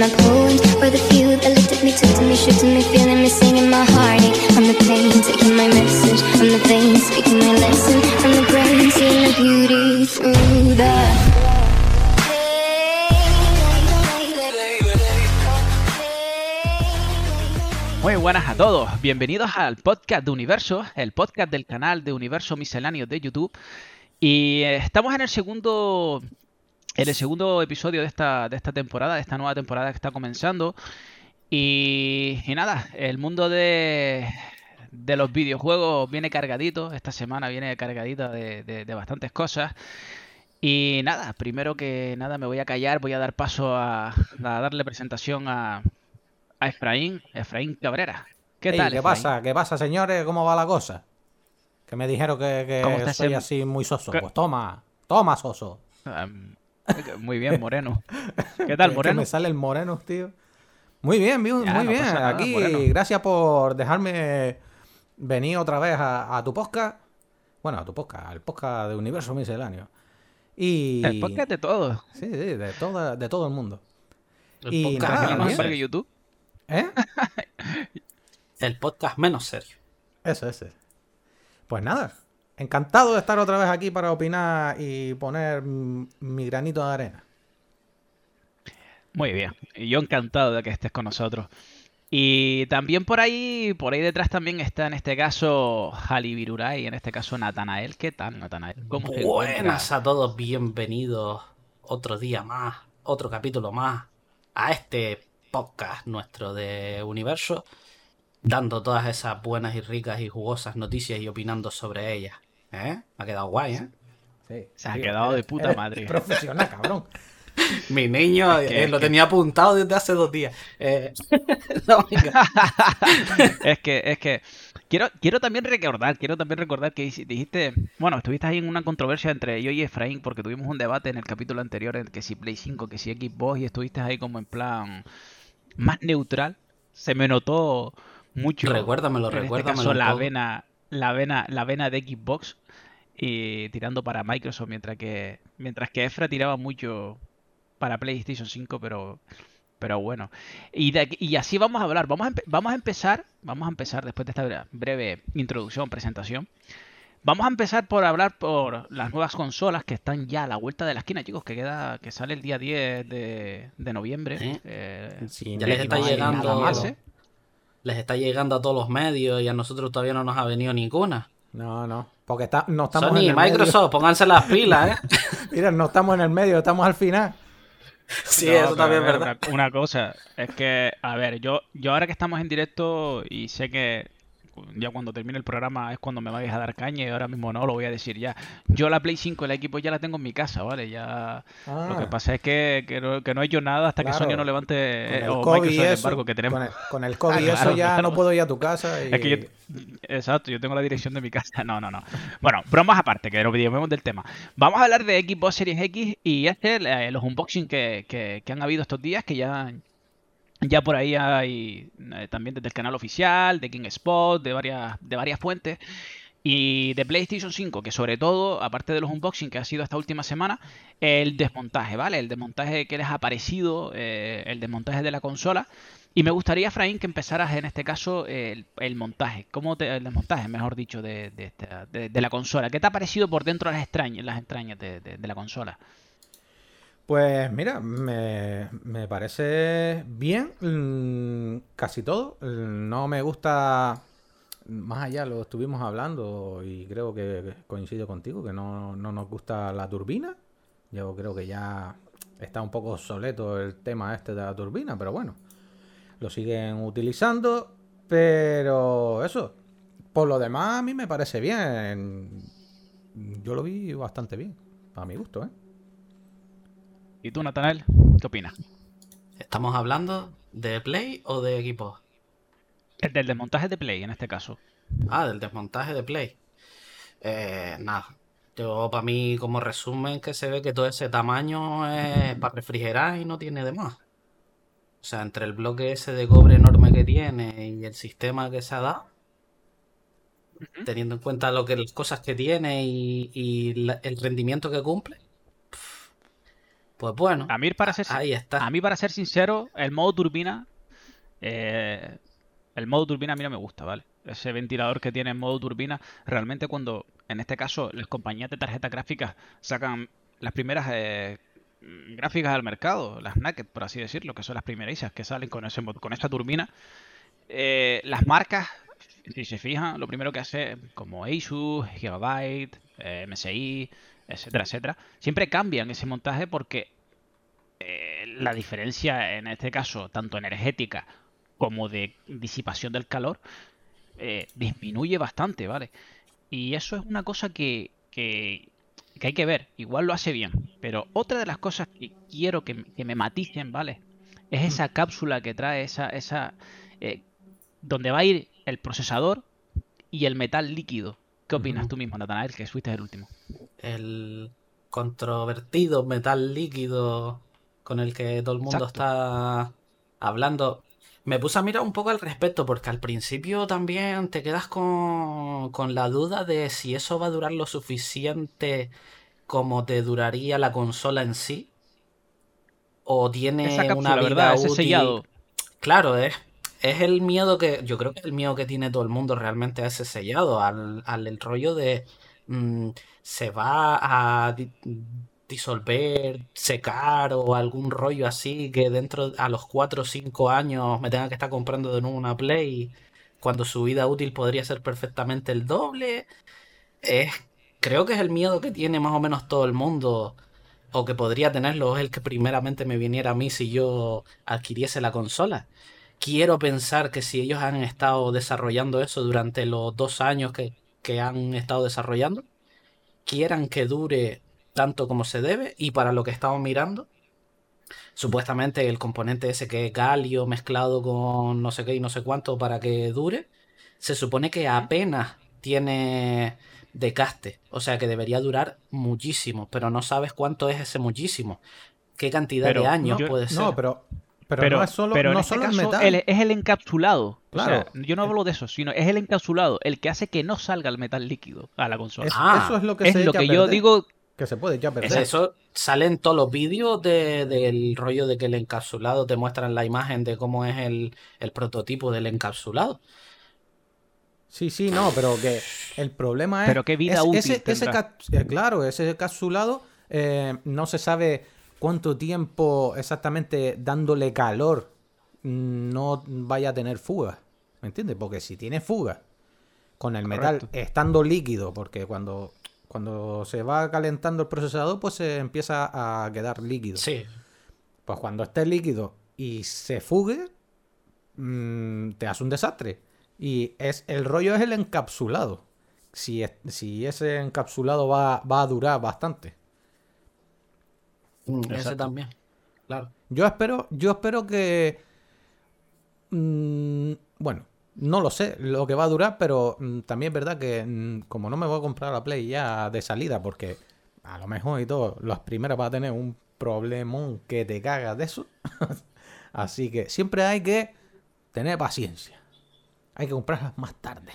my the few that at me, to me, me, feeling singing my heartache the pain, taking my message the speaking my lesson the the beauty through the. Muy buenas a todos, bienvenidos al podcast de Universo, el podcast del canal de Universo Misceláneo de YouTube. Y eh, estamos en el segundo, en el segundo episodio de esta, de esta temporada, de esta nueva temporada que está comenzando. Y, y nada, el mundo de, de los videojuegos viene cargadito, esta semana viene cargadita de, de- de bastantes cosas. Y nada, primero que nada me voy a callar, voy a dar paso a, a darle presentación a, a Efraín, Efraín Cabrera. ¿Qué Ey, tal? ¿Qué Efraín? pasa? ¿Qué pasa, señores? ¿Cómo va la cosa? Que me dijeron que, que ¿Cómo está soy ese- así muy soso. ¿Qué? Pues toma, toma, soso. muy bien, Moreno. ¿Qué tal, que Moreno? me sale el moreno, tío. Muy bien, Ya, muy no bien. nada, Aquí, moreno. gracias por dejarme venir otra vez a, a tu podcast. Bueno, a tu podcast, al podcast de Universo Misceláneo. Y... El podcast de todos. Sí, sí, de, toda, de todo el mundo. El Y podcast nada, ¿Más menos bien. serio que serio. YouTube? ¿Eh? El podcast menos serio. Eso, ese. Pues nada, encantado de estar otra vez aquí para opinar y poner mi granito de arena. Muy bien. Y yo encantado de que estés con nosotros. Y también por ahí, por ahí detrás también está en este caso Jali Viruray, en este caso Natanael. ¿Qué tal, Natanael? ¿Cómo Buenas a todos, bienvenidos otro día más, otro capítulo más a este podcast nuestro de Universo, dando todas esas buenas y ricas y jugosas noticias y opinando sobre ellas. ¿Eh? Me ha quedado guay, ¿eh? Sí, Se ha tío, quedado de puta madre. Profesional, cabrón. Mi niño Es que- eh, es lo que- tenía apuntado desde hace dos días. Eh, no, venga. Es que, es que quiero, quiero también recordar, quiero también recordar que dijiste, bueno, estuviste ahí en una controversia entre yo y Efraín, porque tuvimos un debate en el capítulo anterior en que si Play 5, que si Xbox, y estuviste ahí como en plan más neutral. Se me notó mucho. Recuérdamelo, en este recuérdamelo caso, un la vena, la vena, la vena de Xbox y tirando para Microsoft, mientras que, mientras que Efra tiraba mucho para PlayStation 5, pero pero bueno. Y, de aquí- y así vamos a hablar. Vamos a, empe- vamos a empezar. Vamos a empezar después de esta bre- breve introducción, presentación. Vamos a empezar por hablar por las nuevas consolas que están ya a la vuelta de la esquina, chicos, que queda, que sale el día 10 de, de noviembre. Eh, Sí, Ya les está llegando- nada malo. ¿eh? Les está llegando a todos los medios y a nosotros todavía no nos ha venido ninguna. No, no. Porque está, no estamos Sony, en el Microsoft, pónganse las pilas, ¿eh? Mira, no estamos en el medio, estamos al final. Sí, No, eso pero también a es ver, verdad. Una, una cosa, es que, a ver, yo, yo ahora que estamos en directo y sé que ya cuando termine el programa es cuando me vais a dar caña y ahora mismo no, lo voy a decir ya. Yo la Play 5 y el equipo ya la tengo en mi casa, ¿vale? Ya lo que Ah, pasa es que, que, no, que no he hecho nada hasta que. Sony no levante con eh, el o COVID Microsoft el eso, embargo que tenemos. Con el, con el COVID Ah, eso ya claro. no puedo ir a tu casa. Y... Es que yo, exacto, yo tengo la dirección de mi casa. No, no, no. Bueno, bromas aparte, que nos llevemos del tema. Vamos a hablar de Xbox Series X y este, eh, los unboxing que, que, que han habido estos días, que ya, ya por ahí hay eh, también desde el canal oficial, de King Spot, de varias, de varias fuentes. Y de PlayStation 5, que sobre todo, aparte de los unboxing que ha sido esta última semana, el desmontaje, ¿vale? El desmontaje que les ha parecido, eh, el desmontaje de la consola. Y me gustaría, Fraín, que empezaras en este caso el, el montaje. ¿Cómo te, el desmontaje, mejor dicho, de, de, de- la consola? ¿Qué te ha parecido por dentro las extrañas, las entrañas de la consola? Pues mira, me, me parece bien mm, casi todo. Mm, No me gusta, más allá lo estuvimos hablando y creo que coincido contigo, que no, no nos gusta la turbina. Yo creo que ya está un poco obsoleto el tema este de la turbina, pero bueno, lo siguen utilizando. Pero eso, por lo demás a mí me parece bien. Yo lo vi bastante bien, a mi gusto, ¿eh? ¿Y tú, Natanel? ¿Qué opinas? ¿Estamos hablando de Play o de equipo? El del desmontaje de Play, en este caso. Ah, del desmontaje de Play. Eh, nada. Yo, para mí, como resumen, que se ve que todo ese tamaño es para refrigerar y no tiene de más. O sea, entre el bloque ese de cobre enorme que tiene y el sistema que se ha dado, teniendo en cuenta lo que las cosas que tiene y, y la- el rendimiento que cumple, pues bueno, A mí, para ser, ahí está. a mí, para ser sincero, el modo turbina. eh, el modo turbina a mí no me gusta, ¿vale? Ese ventilador que tiene en modo turbina, realmente cuando, en este caso, las compañías de tarjetas gráficas sacan las primeras eh, gráficas al mercado, las Naked, por así decirlo, que son las primerizas que salen con, ese, con esta turbina, eh, las marcas, si se fijan, lo primero que hace, como Asus, Gigabyte, eh, MSI, etcétera, etcétera, siempre cambian ese montaje porque eh, la diferencia, en este caso, tanto energética como de disipación del calor, eh, disminuye bastante, ¿vale? Y eso es una cosa que, que, que hay que ver. Igual lo hace bien. Pero otra de las cosas que quiero que, que me maticen, ¿vale? Es esa cápsula que trae esa, esa eh, donde va a ir el procesador y el metal líquido. ¿Qué opinas tú mismo, Natanael, que fuiste el último? el controvertido metal líquido con el que todo el mundo Exacto. está hablando. Me puse a mirar un poco al respecto porque al principio también te quedas con, con la duda de si eso va a durar lo suficiente como te duraría la consola en sí. O tiene una vida ¿verdad? Ese útil. sellado. Claro, es, es el miedo que. Yo creo que el miedo que tiene todo el mundo realmente a ese sellado, al, al el rollo de. mm, se va a di- disolver, secar o algún rollo así que dentro a los 4 o 5 años me tenga que estar comprando de nuevo una Play cuando su vida útil podría ser perfectamente el doble. Es, creo que es el miedo que tiene más o menos todo el mundo o que podría tenerlo es el que primeramente me viniera a mí si yo adquiriese la consola. Quiero pensar que si ellos han estado desarrollando eso durante los dos años que, que han estado desarrollando, quieran que dure tanto como se debe y para lo que estamos mirando, supuestamente el componente ese que es galio mezclado con no sé qué y no sé cuánto para que dure, se supone que apenas tiene decaste, o sea que debería durar muchísimo, pero no sabes cuánto es ese muchísimo, qué cantidad Pero de años yo- puede ser. No, pero, pero, Pero, no es solo, pero no este solo el caso, metal. el- es el encapsulado. O sea, Claro. yo no hablo de eso, sino es el encapsulado el que hace que no salga el metal líquido a la consola. Es- Ah, eso es lo que es se lo que yo digo. Que se puede echar a Es perder. eso salen todos los vídeos de- del rollo de que el encapsulado te muestran la imagen de cómo es el, el prototipo del encapsulado. Sí, sí, no, pero que el problema es. Pero qué vida es- útil ese, ese eh, claro, ese capsulado eh, no se sabe cuánto tiempo exactamente dándole calor no vaya a tener fuga. ¿Me entiendes? Porque si tiene fuga con el metal Correcto. estando líquido, porque cuando, cuando se va calentando el procesador, pues se empieza a quedar líquido. Sí, Pues cuando esté líquido y se fugue, mm, te hace un desastre. Y es el rollo es el encapsulado. Si, si ese encapsulado va, va a durar bastante. Mm, ese también. Claro. Yo espero, yo espero que. mm, bueno, no lo sé lo que va a durar, pero mm, también es verdad que como no me voy a comprar la Play ya de salida, porque a lo mejor y todo, las primeras va a tener un problemón que te cagas de eso. Así que siempre hay que tener paciencia. Hay que comprarlas más tarde.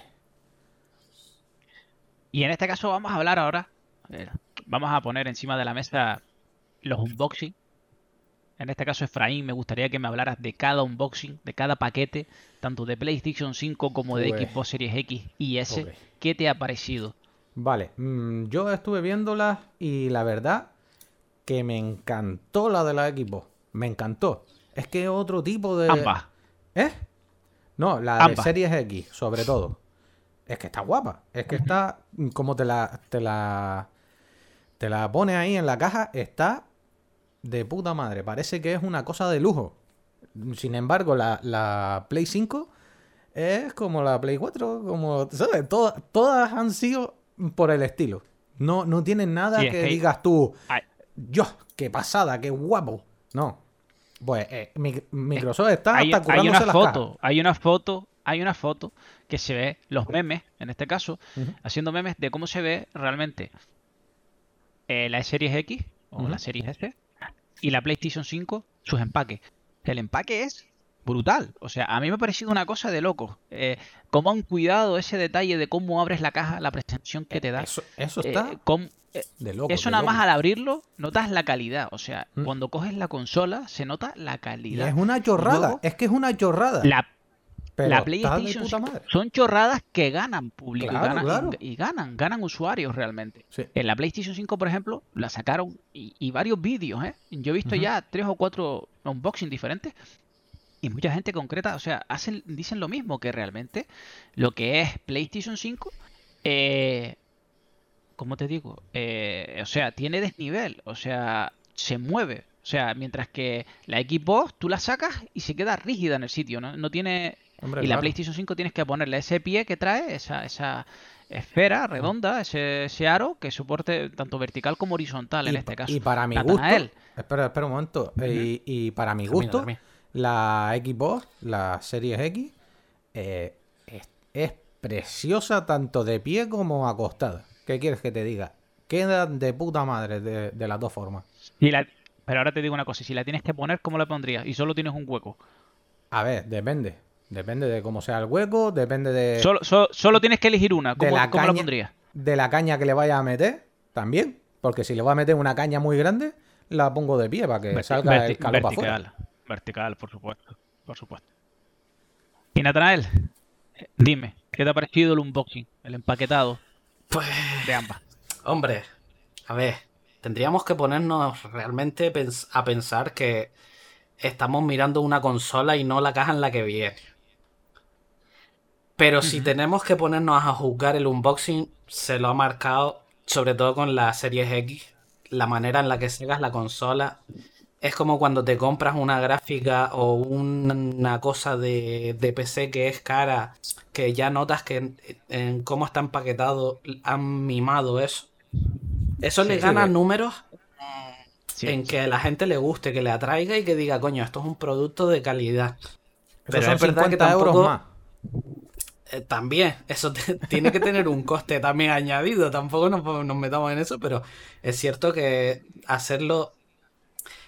Y en este caso vamos a hablar ahora. vamos a poner encima de la mesa los unboxing. En este caso, Efraín, me gustaría que me hablaras de cada unboxing, de cada paquete, tanto de PlayStation 5 como de Pues, Xbox Series X y S. ¿Qué te ha parecido? Vale, mm, yo estuve viéndolas y la verdad que me encantó la de la Xbox. Me encantó. Es que otro tipo de... Ambas. ¿Eh? No, la de Ambas. Series X, sobre todo. Es que está guapa. Es que está, mm, como te la, te la, te la pone ahí en la caja, está de puta madre. Parece que es una cosa de lujo. Sin embargo, la, la Play 5 es como la Play 4, como, ¿sabes? Todas, todas han sido por el estilo. No, no tienen nada Sí, que digas tú, yo qué pasada, qué guapo. No. Pues eh, mi- Microsoft está hay, hasta hay una las foto, hay una foto, hay una foto que se ve los memes, en este caso, haciendo memes de cómo se ve realmente eh, la Series X o la Series S y la PlayStation 5, sus empaques. El empaque es brutal. O sea, a mí me ha parecido una cosa de loco. Eh, cómo han cuidado ese detalle de cómo abres la caja, la presentación que te da. Eso, eso Eh, está cómo- eh, de loco. eso de nada más al abrirlo, notas la calidad. O sea, Mm. cuando coges la consola, se nota la Y calidad. es una chorrada, Luego, es que es una chorrada. La pero la PlayStation puta 5 madre. son chorradas que ganan público y ganan- claro. y, y ganan, ganan usuarios realmente. Sí. En la PlayStation 5, por ejemplo, la sacaron y, y varios vídeos, ¿eh? Yo he visto ya tres o cuatro unboxing diferentes y mucha gente concreta, o sea, hacen, dicen lo mismo que realmente lo que es PlayStation 5, eh, ¿cómo te digo? Eh, o sea, tiene desnivel, o sea, se mueve. O sea, mientras que la Xbox tú la sacas y se queda rígida en el sitio, ¿no? No tiene Hombre, y la. PlayStation 5 tienes que ponerle ese pie que trae, esa, esa esfera redonda, ese, ese aro que soporte tanto vertical como horizontal en este caso. y para mi gusto, espera, espera un momento. Eh, y, y para mi gusto, la Xbox, la Series X, eh, es, es preciosa tanto de pie como acostada. ¿Qué quieres que te diga? Quedan de puta madre de, de las dos formas. Y la- Pero ahora te digo una cosa, si la tienes que poner, ¿cómo la pondrías? Y solo tienes un hueco. A ver, depende. Depende de cómo sea el hueco, depende de, Solo, so- solo tienes que elegir una. Eh, de ¿Cómo, la cómo la caña, pondrías? de la caña que le vaya a meter también. Porque si le voy a meter una caña muy grande, la pongo de pie para que Verti- salga el calor para afuera. vertical, vertical, por supuesto, por supuesto. Y Natanael, dime, ¿qué te ha parecido el unboxing, el empaquetado Pues, de ambas? hombre, a ver, tendríamos que ponernos realmente pens- a pensar que estamos mirando una consola y no la caja en la que viene. Pero si tenemos que ponernos a juzgar el unboxing, se lo ha marcado, sobre todo con la Series X, la manera en la que segas la consola. Es como cuando te compras una gráfica o un- una cosa de, de PC que es cara, que ya notas que en, en cómo está empaquetado han mimado eso. Eso le gana sí, números Sí, en que a la gente le guste, que le atraiga y que diga, coño, esto es un producto de calidad. Pero es verdad que 50 euros tampoco- más. Eh, también, eso te- tiene que tener un coste también añadido. Tampoco nos, nos metamos en eso, pero es cierto que hacerlo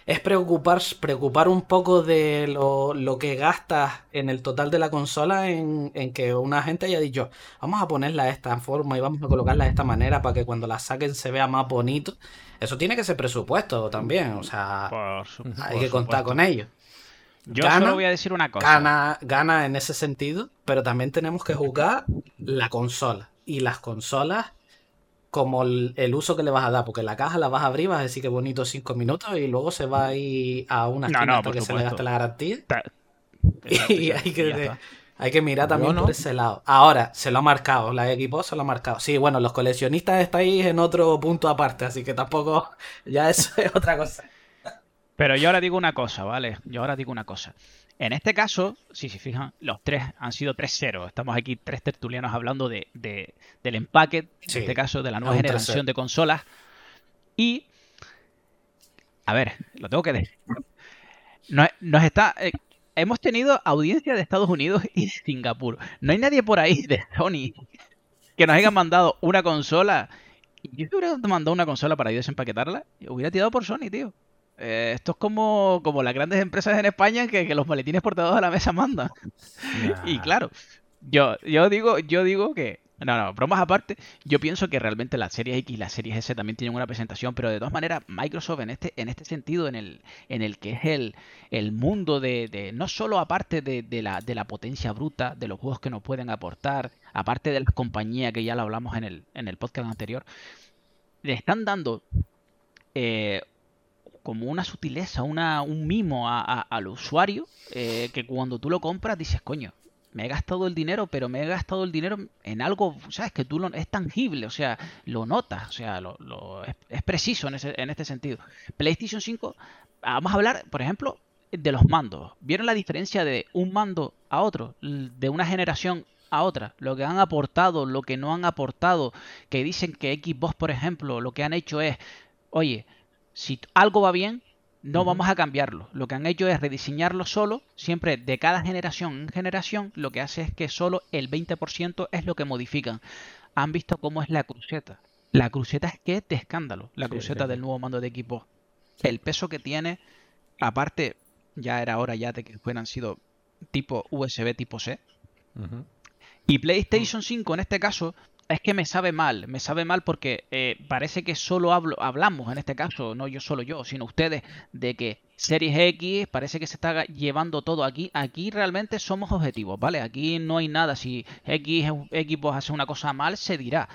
es preocupar, preocupar un poco de lo, lo que gastas en el total de la consola en, en que una gente haya dicho, vamos a ponerla de esta forma y vamos a colocarla de esta manera para que cuando la saquen se vea más bonito. Eso tiene que ser presupuesto también, o sea, Por hay por que contar supuesto. con ello. Yo Gana- solo voy a decir una cosa. Gana, gana en ese sentido, pero también tenemos que juzgar la consola. Y las consolas como el, el uso que le vas a dar, porque la caja la vas a abrir, vas a decir que bonito cinco minutos y luego se va a ir a una No, no, hasta por que se le gaste la garantía. Ta- Y Exacto, hay y que, hay que mirar también no. por ese lado. Ahora, se lo ha marcado, la Xbox se lo ha marcado. Sí, bueno, los coleccionistas estáis en otro punto aparte, así que tampoco, ya eso es otra cosa. Pero yo ahora digo una cosa, ¿vale? Yo ahora digo una cosa. En este caso, si se fijan, los tres han sido 3-0. Estamos aquí tres tertulianos hablando de, de- del empaque, en este caso de la nueva generación 3-0. de consolas. Y, a ver, lo tengo que decir. Nos, nos está, eh, hemos tenido audiencia de Estados Unidos y de Singapur. No hay nadie por ahí de Sony que nos haya mandado una consola. Yo si hubiera mandado una consola para yo desempaquetarla, hubiera tirado por Sony, tío. Eh, esto es como, como las grandes empresas en España que, que los maletines por debajo de la mesa mandan. Y claro, yo, yo digo, yo digo que. No, no, bromas aparte, yo pienso que realmente la serie X y la serie S también tienen una presentación, pero de todas maneras, Microsoft en este, en este sentido, en el, en el que es el, el mundo de, de- no solo aparte de, de la, de la potencia bruta, de los juegos que nos pueden aportar, aparte de la compañía que ya lo hablamos en el, en el podcast anterior, le están dando eh, como una sutileza, una, un mimo a- al usuario, eh, que cuando tú lo compras dices, coño, me he gastado el dinero, pero me he gastado el dinero en algo, ¿sabes? Que tú lo, es tangible, o sea, lo notas, o sea, lo, es, preciso en, ese, en este sentido. PlayStation 5, vamos a hablar, por ejemplo, de los mandos. ¿Vieron la diferencia de un mando a otro? De una generación a otra. Lo que han aportado, lo que no han aportado. Que dicen que Xbox, por ejemplo, lo que han hecho es, oye, si algo va bien, no vamos a cambiarlo. Lo que han hecho es rediseñarlo solo, siempre de cada generación en generación, lo que hace es que solo el 20% es lo que modifican. Han visto cómo es la cruceta. La cruceta es que es de escándalo, la Sí, cruceta sí, del nuevo mando de equipo. El peso que tiene, aparte, ya era hora ya de que fueran sido tipo USB tipo C. Y PlayStation 5 en este caso es que me sabe mal, me sabe mal porque eh, parece que solo hablo, hablamos en este caso, no yo solo yo, sino ustedes, de que Series X parece que se está llevando todo aquí. Aquí realmente somos objetivos, ¿vale? Aquí no hay nada. Si X equipos hace una cosa mal, se dirá.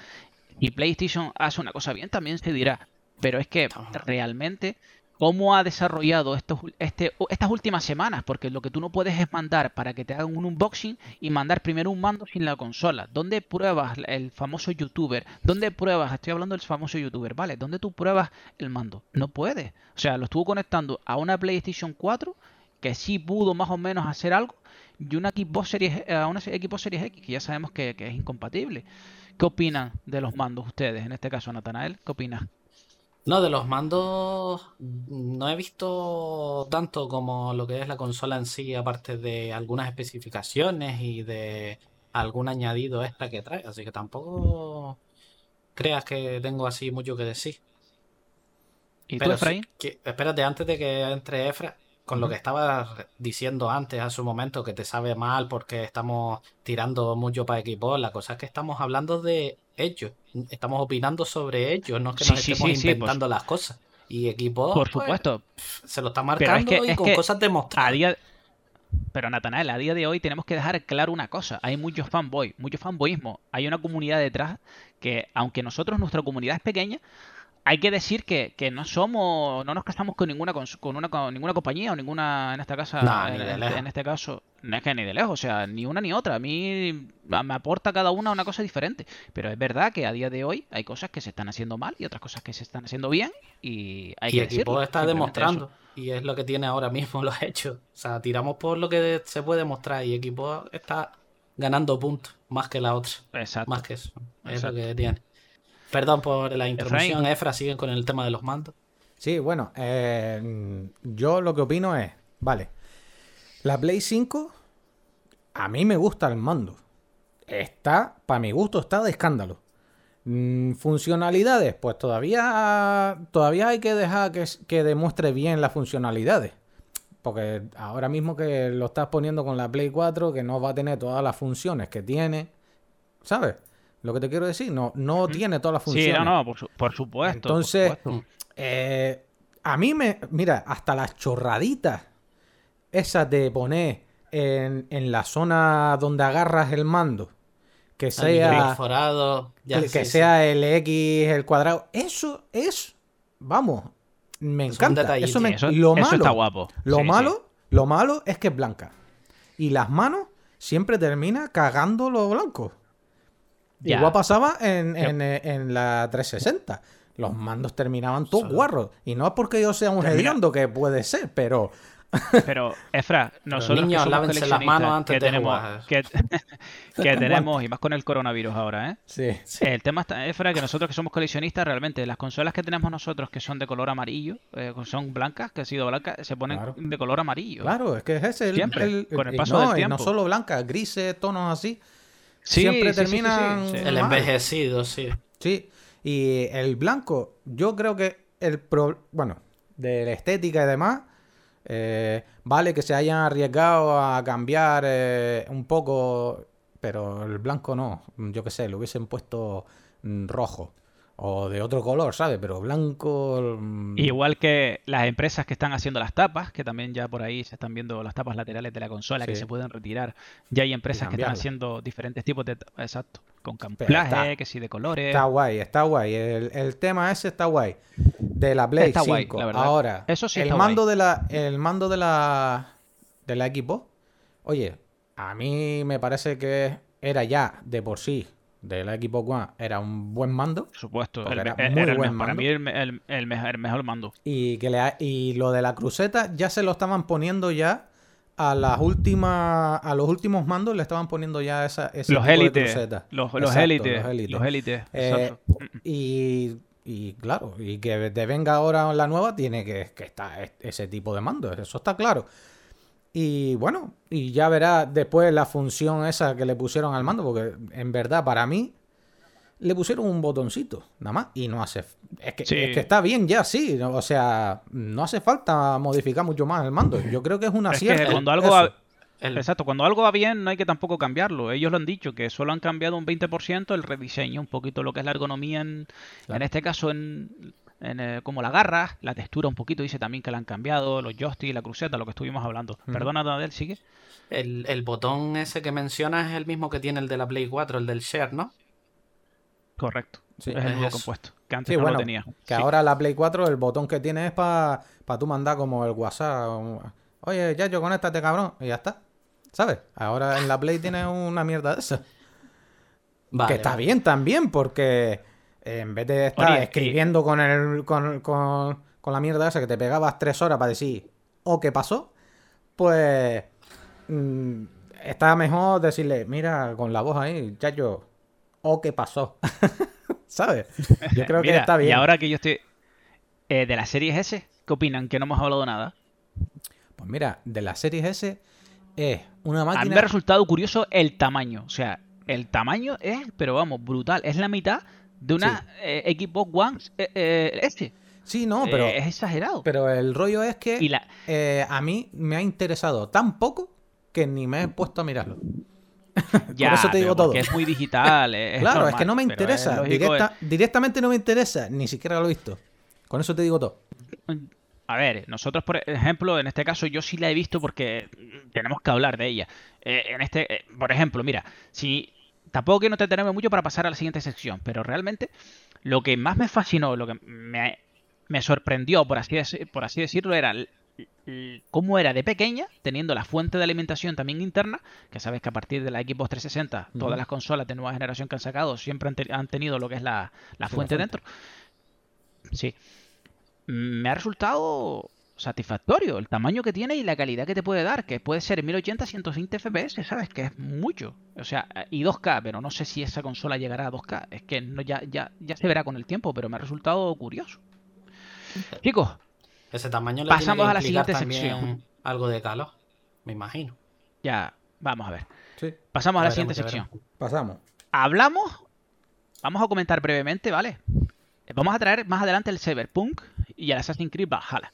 Y PlayStation hace una cosa bien, también se dirá. Pero es que realmente, ¿cómo ha desarrollado estos, este, estas últimas semanas? Porque lo que tú no puedes es mandar para que te hagan un unboxing y mandar primero un mando sin la consola. ¿Dónde pruebas el famoso youtuber? ¿Dónde pruebas? Estoy hablando del famoso youtuber, ¿vale? ¿Dónde tú pruebas el mando? No puedes. O sea, lo estuvo conectando a una PlayStation 4 que sí pudo más o menos hacer algo y una Xbox Series, a una Xbox Series X que ya sabemos que, que es incompatible. ¿Qué opinan de los mandos ustedes? En este caso, Natanael, ¿qué opinas? No, de los mandos no he visto tanto como lo que es la consola en sí, aparte de algunas especificaciones y de algún añadido extra que trae, así que tampoco creas que tengo así mucho que decir. ¿Y tú, Pero sí Efraín? que- espérate, antes de que entre Efra, con lo que estabas diciendo antes, hace un momento, que te sabe mal porque estamos tirando mucho para equipos, la cosa es que estamos hablando de ellos, estamos opinando sobre ellos, no es que Sí, nos sí, estemos sí, inventando las cosas. Y equipos, Por pues, supuesto. se lo está Pero es marcando que- y es con cosas A demostradas. día... Pero Natanael, a día de hoy tenemos que dejar claro una cosa. Hay muchos fanboy, mucho fanboyismo. Hay una comunidad detrás que, aunque nosotros, nuestra comunidad es pequeña, hay que decir que, que no somos, no nos casamos con ninguna con una con ninguna compañía o ninguna en esta casa, No, ni en, este caso, no es que ni de lejos, o sea, ni una ni otra. A mí me aporta cada una una cosa diferente. Pero es verdad que a día de hoy hay cosas que se están haciendo mal y otras cosas que se están haciendo bien y hay Y que Equipo decirlo, está simplemente demostrando. eso. Y es lo que tiene ahora mismo los hechos. O sea, tiramos por lo que se puede mostrar. Y Equipo está ganando puntos. Más que la otra. Exacto. Más que eso. Es Exacto. lo que tiene. Perdón por la introducción, Efra. Siguen con el tema de los mandos. Sí, bueno, eh, yo lo que opino es, vale, la Play 5, a mí me gusta el mando. Está, para mi gusto, está de escándalo. Mm, funcionalidades, pues todavía, todavía hay que dejar que, que demuestre bien las funcionalidades. Porque ahora mismo que lo estás poniendo con la Play 4, que no va a tener todas las funciones que tiene, ¿sabes? Lo que te quiero decir, no, no tiene todas las Sí, funciones. no, no, por, su- por supuesto. por Entonces, supuesto. eh, a mí me. Mira, hasta las chorraditas. Esas de poner en, en la zona donde agarras el mando. Que El sea. perforado, ya que sí, que sí. sea el X, el cuadrado. Eso es. Vamos. Me Es encanta. Eso, me- Eso, lo eso malo. está guapo. Lo Sí, sí. malo. Lo malo es que es blanca. Y las manos siempre termina cagando lo blanco. Ya. Igual pasaba en, en, eh, en la 360. Los mandos terminaban todos Solo- guarros. Y no es porque yo sea un hediondo, que puede ser, pero. Pero, Efra, nosotros niños, que somos las coleccionistas, manos antes que de tenemos, jugar. que, que tenemos, y más con el coronavirus ahora, ¿eh? Sí. El tema está, Efra, que nosotros que somos coleccionistas, realmente, las consolas que tenemos nosotros que son de color amarillo, eh, son blancas, que han sido blancas, se ponen Claro. de color amarillo. Claro, es que es ese el. Siempre, el- con el paso no, del tiempo. no solo blancas, grises, tonos así. Sí, siempre sí, sí, sí, sí, terminan. sí. El envejecido, sí. Sí, y el blanco, yo creo que el pro, bueno, de la estética y demás, eh, vale que se hayan arriesgado a cambiar eh, un poco, pero el blanco no, yo qué sé, lo hubiesen puesto mm, rojo o de otro color, ¿sabes? Pero blanco... mm, Igual que las empresas que están haciendo las tapas, que también ya por ahí se están viendo las tapas laterales de la consola que se pueden retirar. Ya hay empresas que están haciendo diferentes tipos de tapas, exacto, con camuflaje, que sí de colores. Está guay, está guay. El, el tema ese está guay. De la Play Está 5. guay, la verdad. Ahora, Eso sí el está mando de la el mando de la de la equipo. Oye, a mí me parece que era ya de por sí de la equipo One era un buen mando Por supuesto, el, era me- muy era el buen me- para mando. mí el, me- el- el mejor, el mando. y que le ha- y lo de la cruceta ya se lo estaban poniendo ya a las últimas a los últimos mandos le estaban poniendo ya esa ese Los élites, cruceta. los, élites, los élites. los élites, Eh, y, Y claro, y que te venga ahora la nueva, tiene que, que estar es- ese tipo de mando, eso está claro. Y bueno, y ya verás después la función esa que le pusieron al mando, porque en verdad para mí le pusieron un botoncito, nada más, y no hace... Es que, Sí. es que está bien ya, sí, o sea, no hace falta modificar mucho más el mando. Yo creo que es una que cuando algo va, El- Exacto, cuando algo va bien no hay que tampoco cambiarlo. Ellos lo han dicho, que solo han cambiado un 20% el rediseño, un poquito lo que es la ergonomía en, Claro. en este caso en, en, eh, como la garra, la textura un poquito dice también que la han cambiado, los joysticks, la cruceta, lo que estuvimos hablando. Ujú. Perdona, Donadel, sigue. El, el botón ese que mencionas es el mismo que tiene el de la Play 4, el del Share, ¿no? Correcto. Sí. es el Es nuevo eso. compuesto, que antes Sí, no bueno, lo tenía. que Sí. ahora la Play 4 el botón que tiene es para tú mandar como el WhatsApp. Oye, ya yo conéctate, cabrón. Y ya está. ¿Sabes? Ahora en la Play tiene una mierda de esa. Vale, que está vale. bien también, porque en vez de estar Oye, escribiendo con, el, con, con- con la mierda esa que te pegabas tres horas para decir, o qué pasó, pues mm, está mejor decirle, mira, con la voz ahí, ya yo, o qué pasó. ¿Sabes? Yo creo que está bien. Y ahora que yo estoy eh, de las series S, ¿qué opinan? Que no hemos hablado nada. Pues mira, de la Series S es una A mí máquina. me ha resultado curioso el tamaño. O sea, el tamaño es, pero vamos, brutal. Es la mitad de una eh, Xbox One eh, eh, S. Sí, no, pero, Eh, es exagerado. pero el rollo es que y la, a mí me ha interesado tan poco que ni me he puesto a mirarlo. ya, eso te digo pero todo. es muy digital. es claro, es que no me pero es interesa. directamente no me interesa. Ni siquiera lo he visto. Con eso te digo todo. A ver, nosotros, por ejemplo, en este caso yo sí la he visto porque tenemos que hablar de ella. Eh, en este, eh, por ejemplo, mira, si tampoco quiero entretenerme mucho para pasar a la siguiente sección, pero realmente lo que más me fascinó, lo que me, me sorprendió, por así, deci- por así decirlo, era cómo era de pequeña, teniendo la fuente de alimentación también interna, que sabes que a partir de la Xbox 360, Ujú. todas las consolas de nueva generación que han sacado siempre han, te- han tenido lo que es la, la Sí, la fuente fuente. dentro. Sí. Me ha resultado satisfactorio el tamaño que tiene y la calidad que te puede dar, que puede ser 1080 120 FPS, ¿sabes? Que es mucho. O sea, y 2K, pero no sé si esa consola llegará a 2K. Es que no, ya, ya, ya se verá con el tiempo, pero me ha resultado curioso. Chicos, Ese tamaño le Pasamos tiene que a la siguiente sección. algo de calor, me imagino. ya, vamos a ver. Sí. Pasamos a la siguiente sección. Pasamos. Hablamos, vamos a comentar brevemente, ¿vale? Vamos a traer más adelante el Cyberpunk y el Assassin's Creed Valhalla.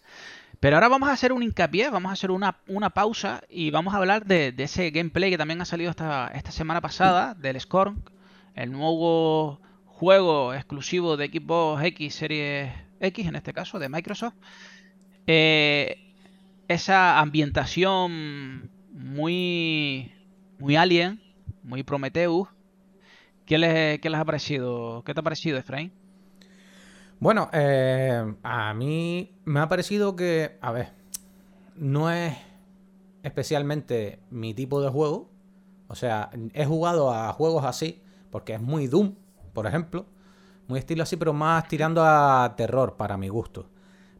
Pero ahora vamos a hacer un hincapié, vamos a hacer una, una pausa y vamos a hablar de, ese gameplay que también ha salido esta, esta semana pasada del Scorn, el nuevo juego exclusivo de Xbox X Series X, en este caso, de Microsoft. Eh, esa ambientación muy, muy alien, muy Prometheus. ¿Qué les, qué les ha parecido? ¿Qué te ha parecido, Efraín? Bueno, eh, a mí me ha parecido que, a ver, no es especialmente mi tipo de juego. O sea, he jugado a juegos así, porque es muy Doom, por ejemplo. Muy estilo así, pero más tirando a terror para mi gusto.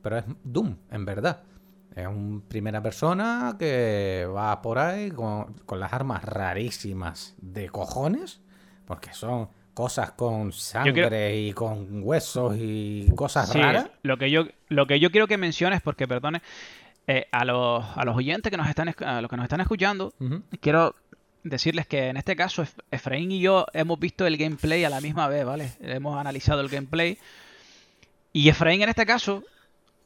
Pero es Doom, en verdad. Es un primera persona que va por ahí con, con las armas rarísimas de cojones, porque son cosas con sangre y con huesos y cosas Sí, raras. Lo que yo, lo que yo quiero que menciones, porque perdone, eh, a, los, a los oyentes que nos están, a los que nos están escuchando, quiero decirles que en este caso Ef- Efraín y yo hemos visto el gameplay a la misma vez, ¿vale? Hemos analizado el gameplay. Y Efraín en este caso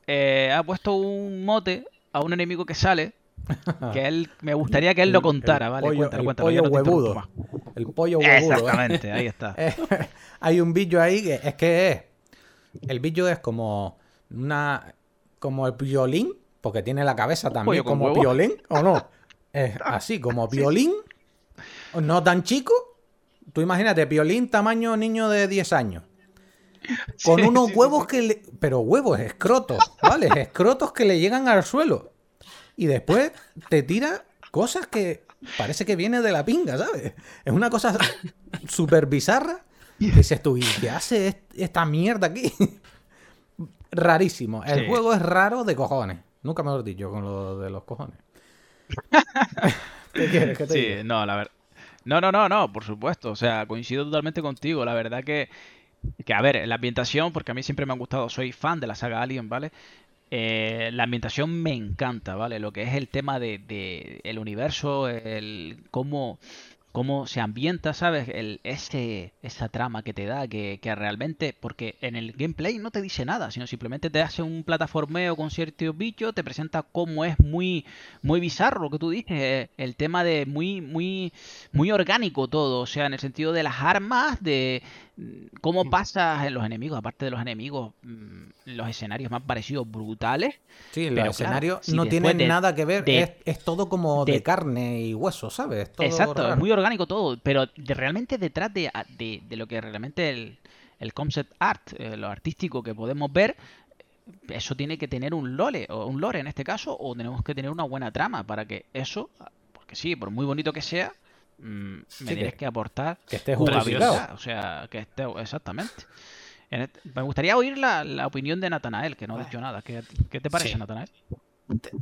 eh, ha puesto un mote a un enemigo que sale, que él me gustaría que él lo contara, el ¿vale? pollo- Cuéntalo, el pollo no huevudo. El pollo huevudo. ¿eh? Exactamente, ahí está. Hay un bicho ahí que es que es. El bicho es como una. como el violín, porque tiene la cabeza también como huevo. violín, ¿o no? Es así, como violín, no tan chico. Tú imagínate, violín tamaño niño de 10 años. Con Sí, unos sí, huevos que le. Pero huevos, escrotos, ¿vale? Escrotos que le llegan al suelo. Y después te tira cosas que parece que viene de la pinga, ¿sabes? Es una cosa súper bizarra. Y dices tú, ¿y qué hace est- esta mierda aquí? Rarísimo. El Sí. juego es raro de cojones. Nunca me lo he dicho con lo de los cojones. ¿Qué quieres que te Sí, diga? no, la verdad. No, no, no, no, por supuesto. O sea, coincido totalmente contigo. La verdad que que a ver, la ambientación, porque a mí siempre me ha gustado, soy fan de la saga Alien, ¿vale? Eh, la ambientación me encanta, ¿vale? Lo que es el tema de, el universo, el cómo, cómo se ambienta, ¿sabes? El, ese, esa trama que te da, que, realmente, porque en el gameplay no te dice nada, sino simplemente te hace un plataformeo con ciertos bichos, te presenta cómo es muy, muy bizarro lo que tú dices, eh, el tema de muy, muy, muy orgánico todo, o sea, en el sentido de las armas, de cómo pasas en los enemigos, aparte de los enemigos, mm, los escenarios más parecidos brutales. Sí, los claro, escenarios si no tienen de- nada que ver, de- es, es todo como de, de- carne y hueso, ¿sabes? Todo Exacto, raro. es muy orgánico todo, pero de- realmente detrás de, lo que realmente el, el concept art, eh, lo artístico que podemos ver, eso tiene que tener un lore, o un lore en este caso, o tenemos que tener una buena trama para que eso, porque sí, por muy bonito que sea, mm, me que- tienes que aportar que esté jugabilidad, justificado. o sea, que esté exactamente. En este- me gustaría oír la, la opinión de Natanael, que no ha dicho nada. ¿Qué, qué te parece, Sí. Natanael?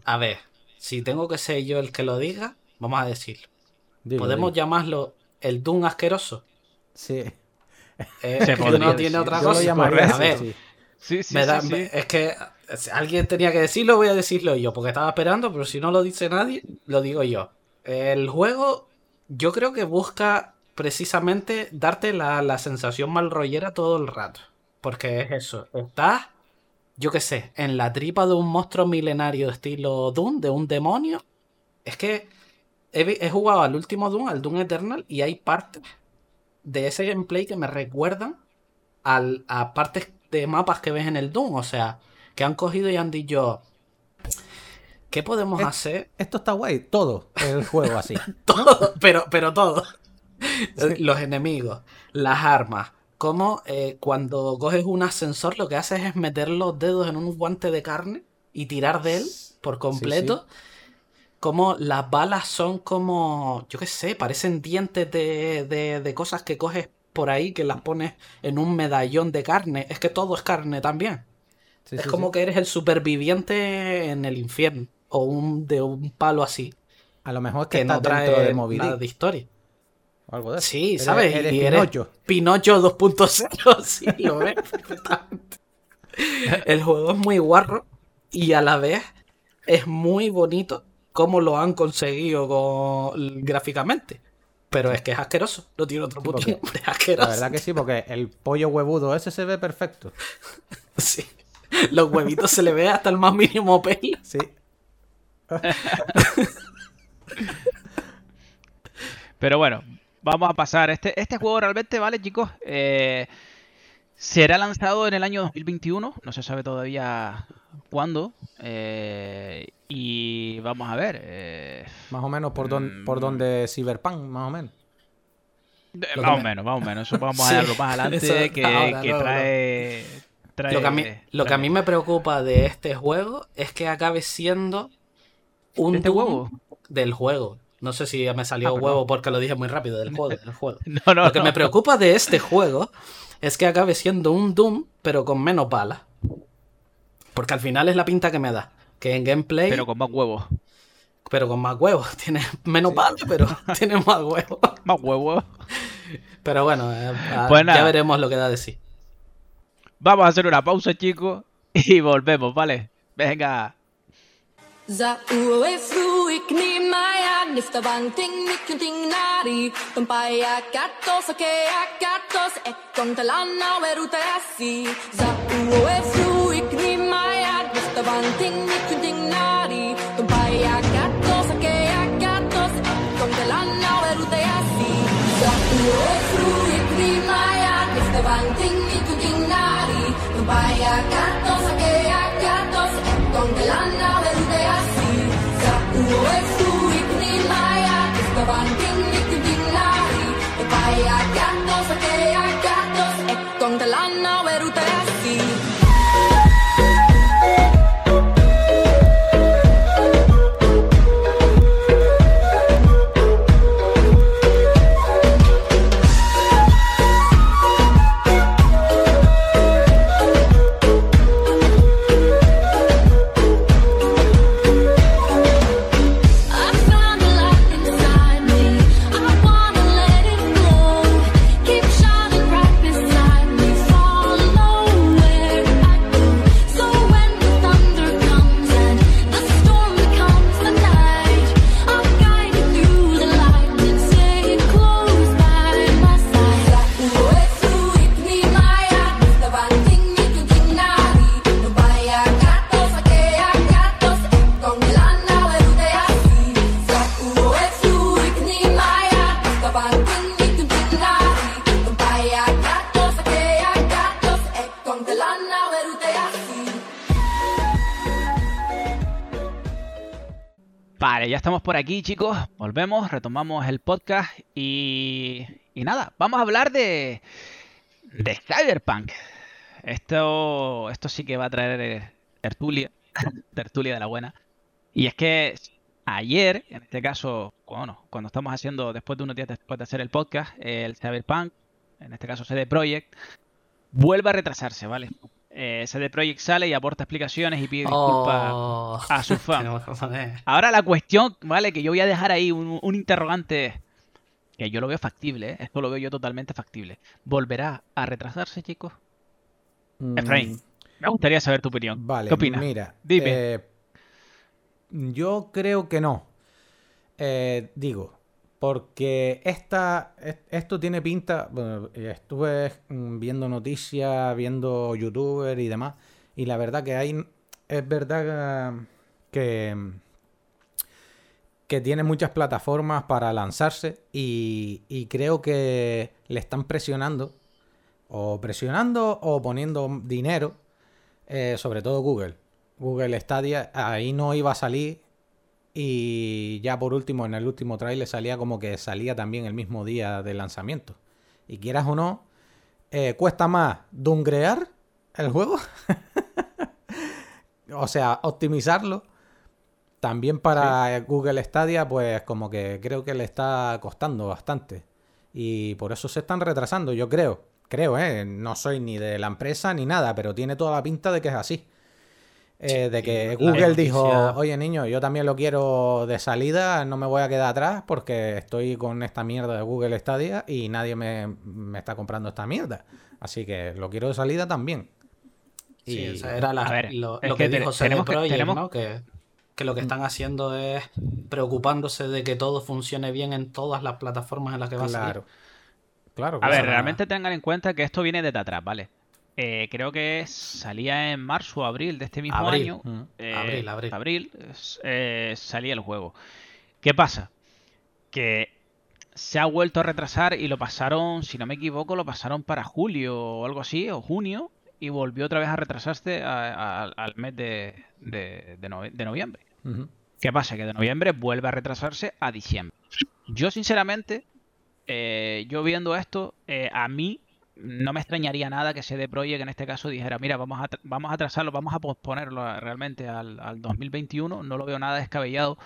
A ver, si tengo que ser yo el que lo diga, vamos a decirlo. Dilo, Podemos dilo. llamarlo el Doom asqueroso. Sí. Eh, Se podría no tiene otra Yo lo cosa. llamaría A ver, sí. Sí, sí, me da- sí, sí. me- es que si alguien tenía que decirlo, voy a decirlo yo, porque estaba esperando, pero si no lo dice nadie, lo digo yo. El juego, yo creo que busca precisamente darte la, la sensación mal rollera todo el rato. Porque es eso, estás, yo qué sé, en la tripa de un monstruo milenario estilo Doom, de un demonio. Es que he, he jugado al último Doom, al Doom Eternal, y hay partes de ese gameplay que me recuerdan al- a partes de mapas que ves en el Doom. O sea, que han cogido y han dicho, ¿qué podemos Es- hacer? Esto está guay, todo el juego así. Todo, pero, pero todo. Los enemigos, las armas. Como eh, cuando coges un ascensor lo que haces es meter los dedos en un guante de carne y tirar de él por completo. Como las balas son como, yo qué sé, parecen dientes de, de, de cosas que coges por ahí que las pones en un medallón de carne. Es que todo es carne también. Sí, es como que eres el superviviente en el infierno. O un, de un palo así. A lo mejor es que, Que está no dentro trae de Moby nada de historia. o algo de eso. Sí, ¿sabes? Eres y eres Pinocho. Pinocho 2.0, sí, lo ves perfectamente. El juego es muy guarro y a la vez es muy bonito cómo lo han conseguido con- gráficamente. Pero es que es asqueroso, no tiene otro Sí, puto nombre, es La asqueroso. verdad que sí, porque el pollo huevudo ese se ve perfecto. Sí. Los huevitos se le ve hasta el más mínimo pelo. Sí. Pero bueno, vamos a pasar. Este, este juego realmente, ¿vale, chicos? Eh, será lanzado en el año 2021. No se sabe todavía cuándo. eh, y vamos a ver. eh, Más o menos por, don, por Mm. donde Cyberpunk, más o menos. de- más o me- menos, más o menos. Eso vamos Sí, a verlo más adelante. eso que, ahora, que no, no. trae, trae- Lo que, a mí, lo que a trae- mí me preocupa de este juego es que acabe siendo un ¿De este Doom huevo? del juego. No sé si me salió Ah, perdón. huevo porque lo dije muy rápido del juego. Del juego. No, no, Lo que no. me preocupa de este juego es que acabe siendo un Doom, pero con menos balas. Porque al final es la pinta que me da. Que en gameplay, Pero pero, con más huevos. con más huevos. Tiene menos balas, pero tiene más huevos. Más huevos. Pero bueno, eh, ah, Pues ya veremos lo que da de sí. Vamos a hacer una pausa, chicos. Y volvemos, ¿vale? Venga. Za UEFU ik ni neem mij aan, nifta banting mikunting nari. Tumpaya katos, okea katos, ek kontalana werutayasi. Za UEFU ik neem mij aan, nifta banting mikunting nari. Tumpaya katos, okea katos, ek kontalana werutayasi. Za UEFU ik neem mij aan, nifta banting mikunting nari. Tumpaya katos, okea katos, ek kontalana What's por aquí, chicos. Volvemos, retomamos el podcast y, y nada, vamos a hablar de, de Cyberpunk. Esto, esto sí que va a traer eh, tertulia, tertulia de la buena. Y es que ayer, en este caso, bueno, cuando estamos haciendo, después de unos días después de hacer el podcast, el Cyberpunk, en este caso CD Projekt, vuelve a retrasarse, ¿vale? Eh, CD Projekt sale y aporta explicaciones y pide disculpas Oh, a sus fans. poner- Ahora la cuestión, ¿vale? Que yo voy a dejar ahí un, un interrogante que yo lo veo factible, ¿eh? Esto lo veo yo totalmente factible. ¿Volverá a retrasarse, chicos? Mm, Efraín, me gustaría saber tu opinión. Vale, ¿Qué opinas? mira. Dime. eh, yo creo que no. Eh, digo, porque esta, es- esto tiene pinta. estuve mm, viendo noticias, viendo youtuber y demás. Y la verdad que hay. Es verdad que. que tiene muchas plataformas para lanzarse. Y, y creo que le están presionando. O presionando o poniendo dinero eh, sobre todo Google. Google Stadia, ahí no iba a salir. Y ya por último, en el último trailer salía como que salía también el mismo día del lanzamiento. Y quieras o no, eh, cuesta más dungrear el juego. o sea, optimizarlo. También para Google Stadia, pues como que creo que le está costando bastante. Y por eso se están retrasando, yo creo. Creo, ¿eh? No soy ni de la empresa ni nada, pero tiene toda la pinta de que es así. Eh, de que Google dijo, oye niño, yo también lo quiero de salida, no me voy a quedar atrás porque estoy con esta mierda de Google Stadia y nadie me, me está comprando esta mierda. Así que lo quiero de salida también. Sí, Y- o sea, era la- A ver, lo, que que, dijo CD tenemos que- Projekt, tenemos- ¿no? Que, que lo que Mm. están haciendo es preocupándose de que todo funcione bien en todas las plataformas en las que va a salir. Claro. Claro, A ver, realmente tengan en cuenta que esto viene de atrás, ¿vale? Eh, creo que salía en marzo o abril de este mismo Abril. año. Mm. eh, Abril, abril. es- eh, salía el juego. ¿Qué pasa? Que se ha vuelto a retrasar y lo pasaron, si no me equivoco, lo pasaron para julio o algo así, o junio, y volvió otra vez a retrasarse a- a- al mes de, de- de nove- de noviembre. ¿Qué pasa? Que de noviembre vuelve a retrasarse a diciembre. Yo, sinceramente, yo viendo esto, a mí no me extrañaría nada que CD Projekt en este caso dijera, mira, vamos a, vamos a atrasarlo, vamos a posponerlo realmente al, al 2021. No lo veo nada descabellado.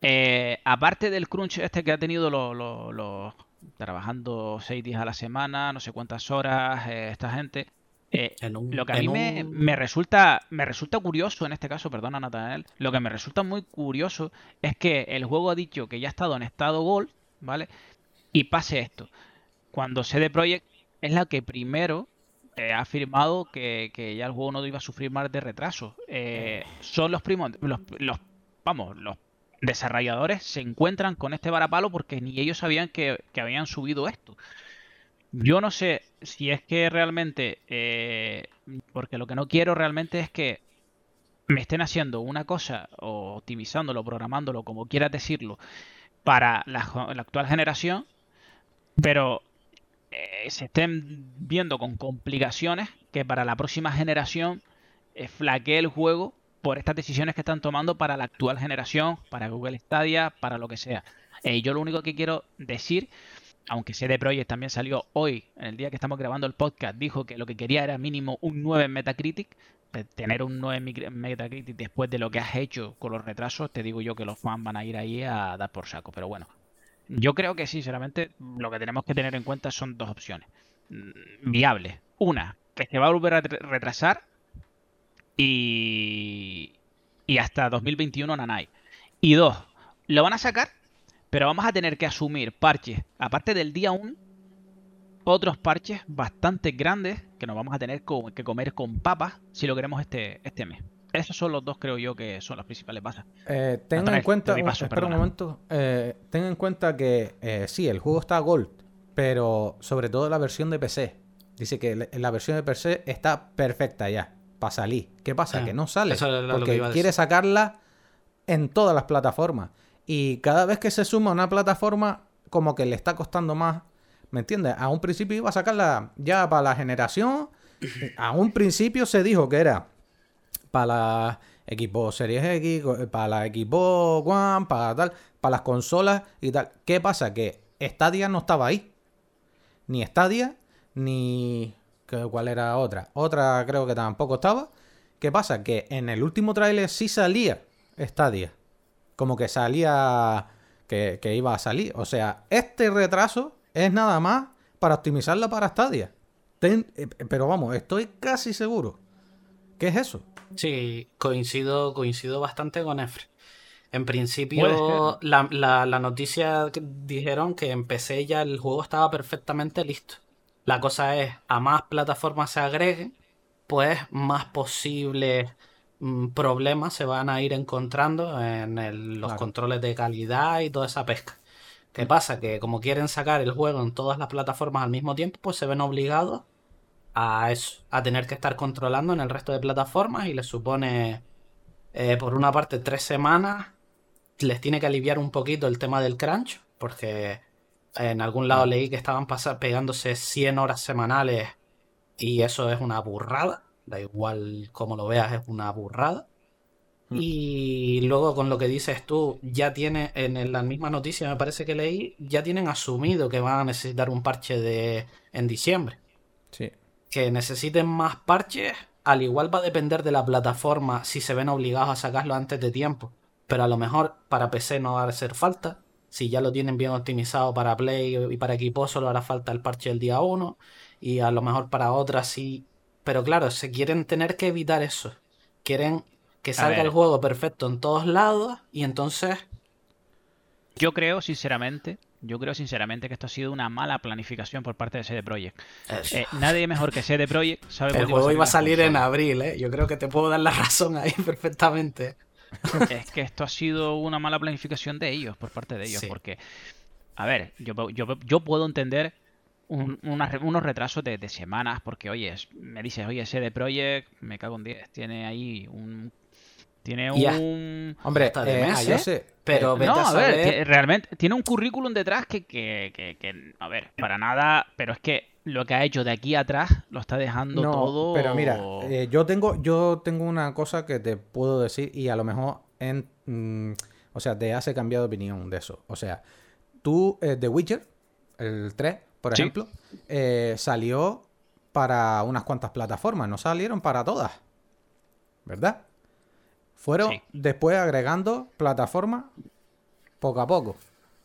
Eh, aparte del crunch este que ha tenido los los- los- trabajando seis días a la semana, no sé cuántas horas, eh, esta gente. eh, un- lo que a mí me, me resulta me resulta curioso en este caso, perdona Natanael, lo que me resulta muy curioso es que el juego ha dicho que ya ha estado en estado Gold, ¿vale? Y pase esto. Cuando CD Projekt es la que primero eh, ha afirmado que, que ya el juego no iba a sufrir más de retraso. Eh, son los primos, los, vamos, los desarrolladores se encuentran con este varapalo porque ni ellos sabían que, que habían subido esto. Yo no sé si es que realmente, eh, porque lo que no quiero realmente es que me estén haciendo una cosa o optimizándolo, programándolo, como quieras decirlo, para la, actual generación, pero se estén viendo con complicaciones que para la próxima generación eh, flaquee el juego por estas decisiones que están tomando para la actual generación, para Google Stadia, para lo que sea. Eh, yo lo único que quiero decir, aunque CD Projekt también salió hoy, en el día que estamos grabando el podcast, dijo que lo que quería era mínimo un 9 en Metacritic. Tener un 9 en micro- en Metacritic después de lo que has hecho con los retrasos, te digo yo que los fans van a ir ahí a dar por saco. Pero bueno, yo creo que sinceramente lo que tenemos que tener en cuenta son dos opciones mm, viables. Una, que se va a volver a re- retrasar y, y hasta 2021 Nanai. Y dos, lo van a sacar, pero vamos a tener que asumir parches, aparte del día 1, otros parches bastante grandes que nos vamos a tener que comer con papas si lo queremos este, este mes. Esos son los dos, creo yo, que son las principales bases. Eh, ten en Natanael, cuenta, te paso, espera un momento, eh, ten en cuenta que eh, sí, el juego está Gold, pero sobre todo la versión de PC. Dice que la- la versión de PC está perfecta ya, para salir. ¿Qué pasa? Ah, que no sale, eso era lo que porque iba a quiere sacarla en todas las plataformas. Y cada vez que se suma a una plataforma, como que le está costando más. ¿Me entiendes? A un principio iba a sacarla ya para la generación. A un principio se dijo que era para la equipo Series X, co- para la equipo One, para tal, para las consolas y tal. ¿Qué pasa? Que Stadia no estaba ahí. Ni Stadia, ni... ¿qué- ¿Cuál era otra? Otra creo que tampoco estaba. ¿Qué pasa? Que en el último tráiler sí salía Stadia. Como que salía... Que, que iba a salir. O sea, este retraso es nada más para optimizarla para Stadia. Eh, pero vamos, estoy casi seguro. ¿Qué es eso? Sí, coincido, coincido bastante con Efre. En principio, la, la- la noticia que dijeron que en PC ya el juego estaba perfectamente listo. La cosa es, a más plataformas se agreguen, pues más posibles mm, problemas se van a ir encontrando en el- los Claro. controles de calidad y toda esa pesca. ¿Qué pasa? Que como quieren sacar el juego en todas las plataformas al mismo tiempo, pues se ven obligados a eso, a tener que estar controlando en el resto de plataformas y les supone, eh, por una parte, tres semanas, les tiene que aliviar un poquito el tema del crunch, porque en algún lado leí que estaban pegándose 100 horas semanales y eso es una burrada, da igual como lo veas, es una burrada. Mm. Y luego con lo que dices tú, ya tiene, en la misma noticia me parece que leí, ya tienen asumido que van a necesitar un parche de en diciembre Sí. Que necesiten más parches, al igual va a depender de la plataforma si se ven obligados a sacarlo antes de tiempo. Pero a lo mejor para PC no va a hacer falta. Si ya lo tienen bien optimizado para Play y para equipo, solo hará falta el parche del día 1. Y a lo mejor para otras sí. Pero claro, se quieren tener que evitar eso. Quieren que salga el juego perfecto en todos lados. Y entonces. Yo creo, sinceramente, yo creo sinceramente que esto ha sido una mala planificación por parte de CD Projekt. Eh, nadie mejor que CD Projekt sabe el juego iba a salir en abril, ¿eh? Yo creo que te puedo dar la razón ahí perfectamente. Es que esto ha sido una mala planificación de ellos, por parte de ellos, Sí. porque, a ver, yo, yo, yo puedo entender un- una re- unos retrasos de, de semanas, porque, oye, me dices, oye, CD Projekt, me cago en 10, tiene ahí un... Tiene un... Hombre, Hasta de eh, meses, yo sé. pero eh, vete No, a a ver, realmente tiene un currículum detrás que, que, que, que, a ver, para nada, pero es que lo que ha hecho de aquí atrás lo está dejando No, todo... pero mira, eh, yo tengo, yo tengo una cosa que te puedo decir y a lo mejor en, mm, o sea, te hace cambiar de opinión de eso. O sea, tú, eh, The Witcher, el 3, por Sí. ejemplo, eh, salió para unas cuantas plataformas, no salieron para todas, ¿verdad? Fueron Sí. después agregando plataformas poco a poco.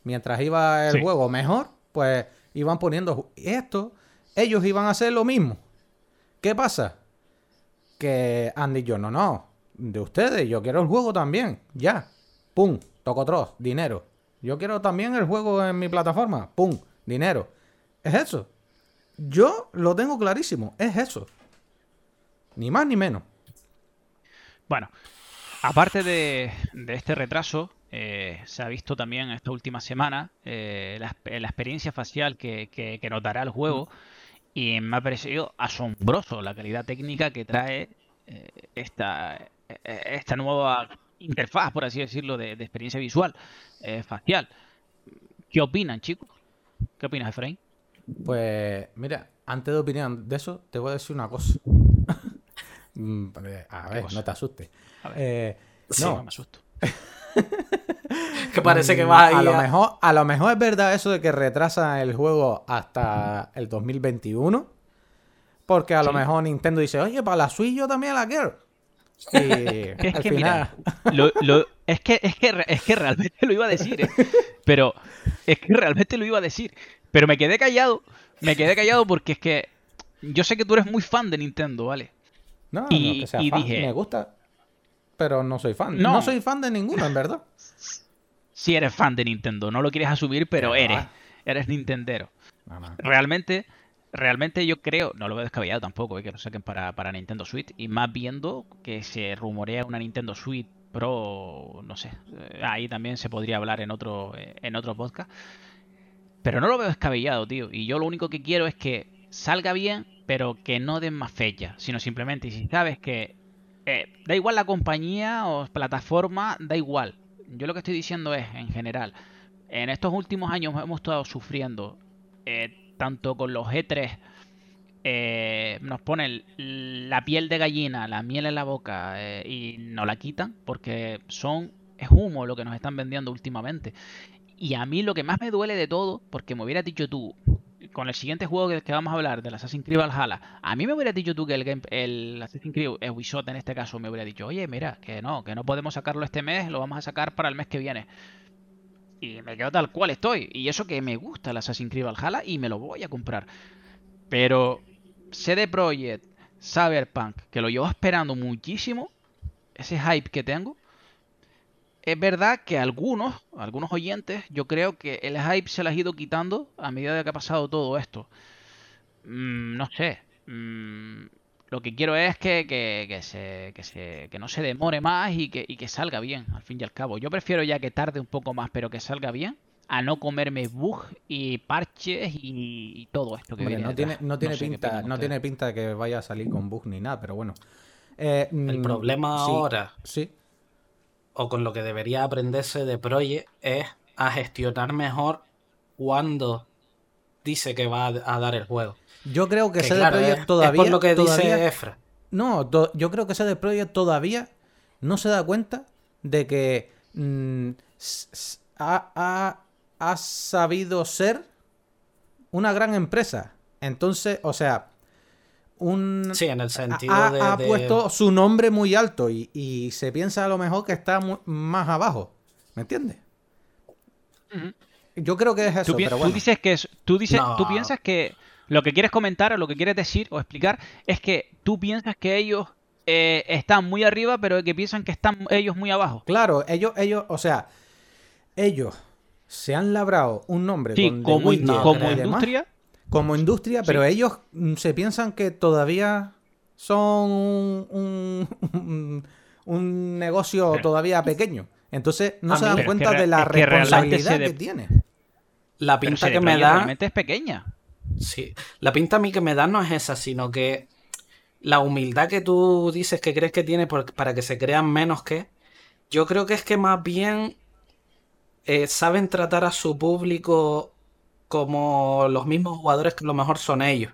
Mientras iba el Sí. juego mejor, pues iban poniendo esto. Ellos iban a hacer lo mismo. ¿Qué pasa? Que han dicho, no, no, de ustedes, yo quiero el juego también, ya. Pum, tocotros, dinero. Yo quiero también el juego en mi plataforma, pum, dinero. Es eso. Yo lo tengo clarísimo, es eso. Ni más ni menos. Bueno, aparte de, este retraso, eh, se ha visto también esta última semana eh, la, exp- la experiencia facial que, que, que nos dará el juego y me ha parecido asombroso la calidad técnica que trae eh, esta, esta nueva interfaz, por así decirlo, de, experiencia visual facial. ¿Qué opinan, chicos? ¿Qué opinas, Efraín? Pues, mira, antes de opinar de eso, te voy a decir una cosa. Mm, a ver, no te asustes. A ver. Eh, Sí, no, me asusto. Que parece que Mm, vas a ahí lo a- mejor a lo mejor es verdad eso de que retrasa el juego hasta el 2021 porque a lo mejor Nintendo dice oye para la Switch yo también la quiero y Es al que final mira, lo- lo- es que es que re- es que realmente lo iba a decir, ¿eh? pero es que realmente lo iba a decir, pero me quedé callado, me quedé callado porque es que yo sé que tú eres muy fan de Nintendo, ¿vale? No, no y- que sea y fan, dije- me gusta pero no soy fan No. no, soy fan de ninguno en verdad Si eres fan de Nintendo, no lo quieres asumir, pero eres, eres Nintendero. Realmente, realmente yo creo, no lo veo descabellado tampoco, eh, que lo saquen para, para Nintendo Switch, y más viendo que se rumorea una Nintendo Switch Pro, no sé, eh, ahí también se podría hablar en otro, eh, en otro podcast. Pero no lo veo descabellado, tío. Y yo lo único que quiero es que salga bien, pero que no den más fecha, sino simplemente, y si sabes que eh, da igual la compañía o plataforma, da igual. Yo lo que estoy diciendo es, en general, en estos últimos años hemos estado sufriendo, eh, tanto con los E3 eh, nos ponen la piel de gallina, la miel en la boca eh, y nos la quitan porque son es humo lo que nos están vendiendo últimamente. Y a mí lo que más me duele de todo, porque me hubieras dicho tú, con el siguiente juego que, vamos a hablar, del Assassin's Creed Valhalla, a mí me hubieras dicho tú que el, game, el Assassin's Creed el Ubisoft en este caso me hubiera dicho, oye, mira, que no, que no podemos sacarlo este mes, lo vamos a sacar para el mes que viene. Y me quedo tal cual estoy. Y eso que me gusta el Assassin's Creed Valhalla y me lo voy a comprar. Pero CD Projekt, Cyberpunk, que lo llevo esperando muchísimo, ese hype que tengo, es verdad que algunos, algunos oyentes, yo creo que el hype se les ha ido quitando a medida de que ha pasado todo esto. Mm, no sé. Mm, lo que quiero es que, que, que se, que, se, que no se demore más y que, y que salga bien, al fin y al cabo. Yo prefiero ya que tarde un poco más, pero que salga bien, a no comerme bugs y parches y, y todo esto que Hombre, viene no tiene, no tiene sé pinta, no ustedes. tiene pinta de que vaya a salir con bugs ni nada, pero bueno. Eh, El mm, problema sí, ahora, Sí, o con lo que debería aprenderse de Project, es a gestionar mejor cuando dice que va a dar el juego. yo creo que Que CD claro, Projekt todavía. es por lo que todavía- dice Efra. No, to- yo creo que CD Projekt todavía no se da cuenta de que mm, ha sabido ser una gran empresa. Entonces, o sea, un, Sí, en el ha, sentido ha- de, ha de- puesto su nombre muy alto y, y se piensa a lo mejor que está más abajo. ¿Me entiendes? Yo creo que es eso, Tú, pi- pero tú bueno. dices que es- tú dices, tú piensas que lo que quieres comentar o lo que quieres decir o explicar es que tú piensas que ellos eh, están muy arriba, pero que piensan que están ellos muy abajo. Claro, ellos, ellos, o sea, ellos se han labrado un nombre Sí, como, in- como industria, como industria, pero ellos mm, se piensan que todavía son un, un- un- un negocio Pero- todavía pequeño. Entonces no A se mí- dan cuenta que de la que responsabilidad de- que tiene. la pinta que me da. realmente es pequeña. Sí, la pinta a mí que me da no es esa, sino que la humildad que tú dices que crees que tiene por- para que se crean menos que, yo creo que es que más bien eh, saben tratar a su público como los mismos jugadores que a lo mejor son ellos.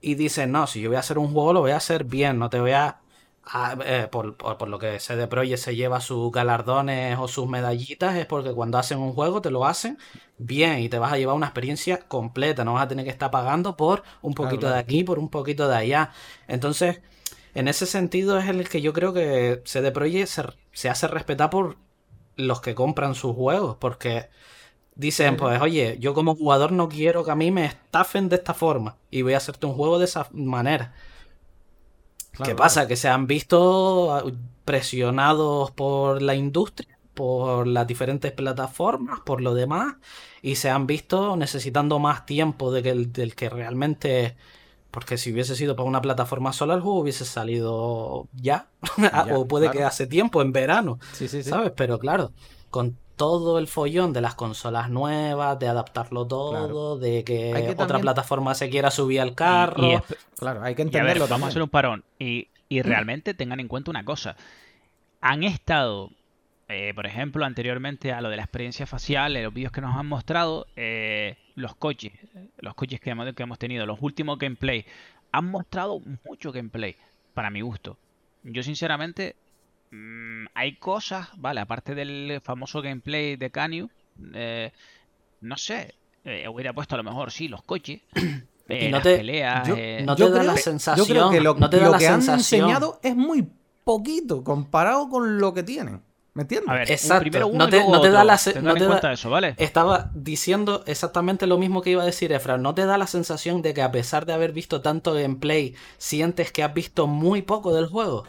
Y dicen, no, si yo voy a hacer un juego, lo voy a hacer bien, no te voy a... a- eh, por, por- por lo que CD Projekt se lleva sus galardones o sus medallitas, es porque cuando hacen un juego te lo hacen bien y te vas a llevar una experiencia completa, no vas a tener que estar pagando por un poquito claro. de aquí, por un poquito de allá. Entonces, en ese sentido es el que yo creo que CD Projekt se, se hace respetar por los que compran sus juegos, porque dicen, pues oye, yo como jugador no quiero que a mí me estafen de esta forma y voy a hacerte un juego de esa manera. Claro, ¿Qué pasa? Que se han visto ah, presionados por la industria, por las diferentes plataformas, por lo demás, y se han visto necesitando más tiempo de que el- del que realmente... Porque si hubiese sido para una plataforma sola, el juego hubiese salido ya. Ya, o puede que hace tiempo, en verano. Sí, sí, sí. ¿Sabes? Pero claro, con todo el follón de las consolas nuevas, de adaptarlo todo, Claro. de que, otra también- plataforma se quiera subir al carro. Y es- Claro, hay que Y a ver, entenderlo vamos a hacer un parón. Y, y realmente tengan en cuenta una cosa. Han estado, eh, por ejemplo, anteriormente a lo de la experiencia facial, en los vídeos que nos han mostrado, eh, los coches, los coches que hemos, que hemos tenido, los últimos gameplay, han mostrado mucho gameplay, para mi gusto. Yo sinceramente, mm, hay cosas, vale, aparte del famoso gameplay de Canyon, eh, no sé, eh, hubiera puesto a lo mejor, sí, los coches, eh, no las te- peleas, yo- eh, no Yo te da creo- la Yo sensación. creo que lo, no te da lo la que han sensación. enseñado es muy poquito comparado con lo que tienen. ¿Me entiendes? A ver, un- Exacto, primero uno no y te- luego no te da la no te da- eso, ¿vale? Estaba diciendo exactamente lo mismo que iba a decir Efra. ¿No te da la sensación de que a pesar de haber visto tanto gameplay, sientes que has visto muy poco del juego?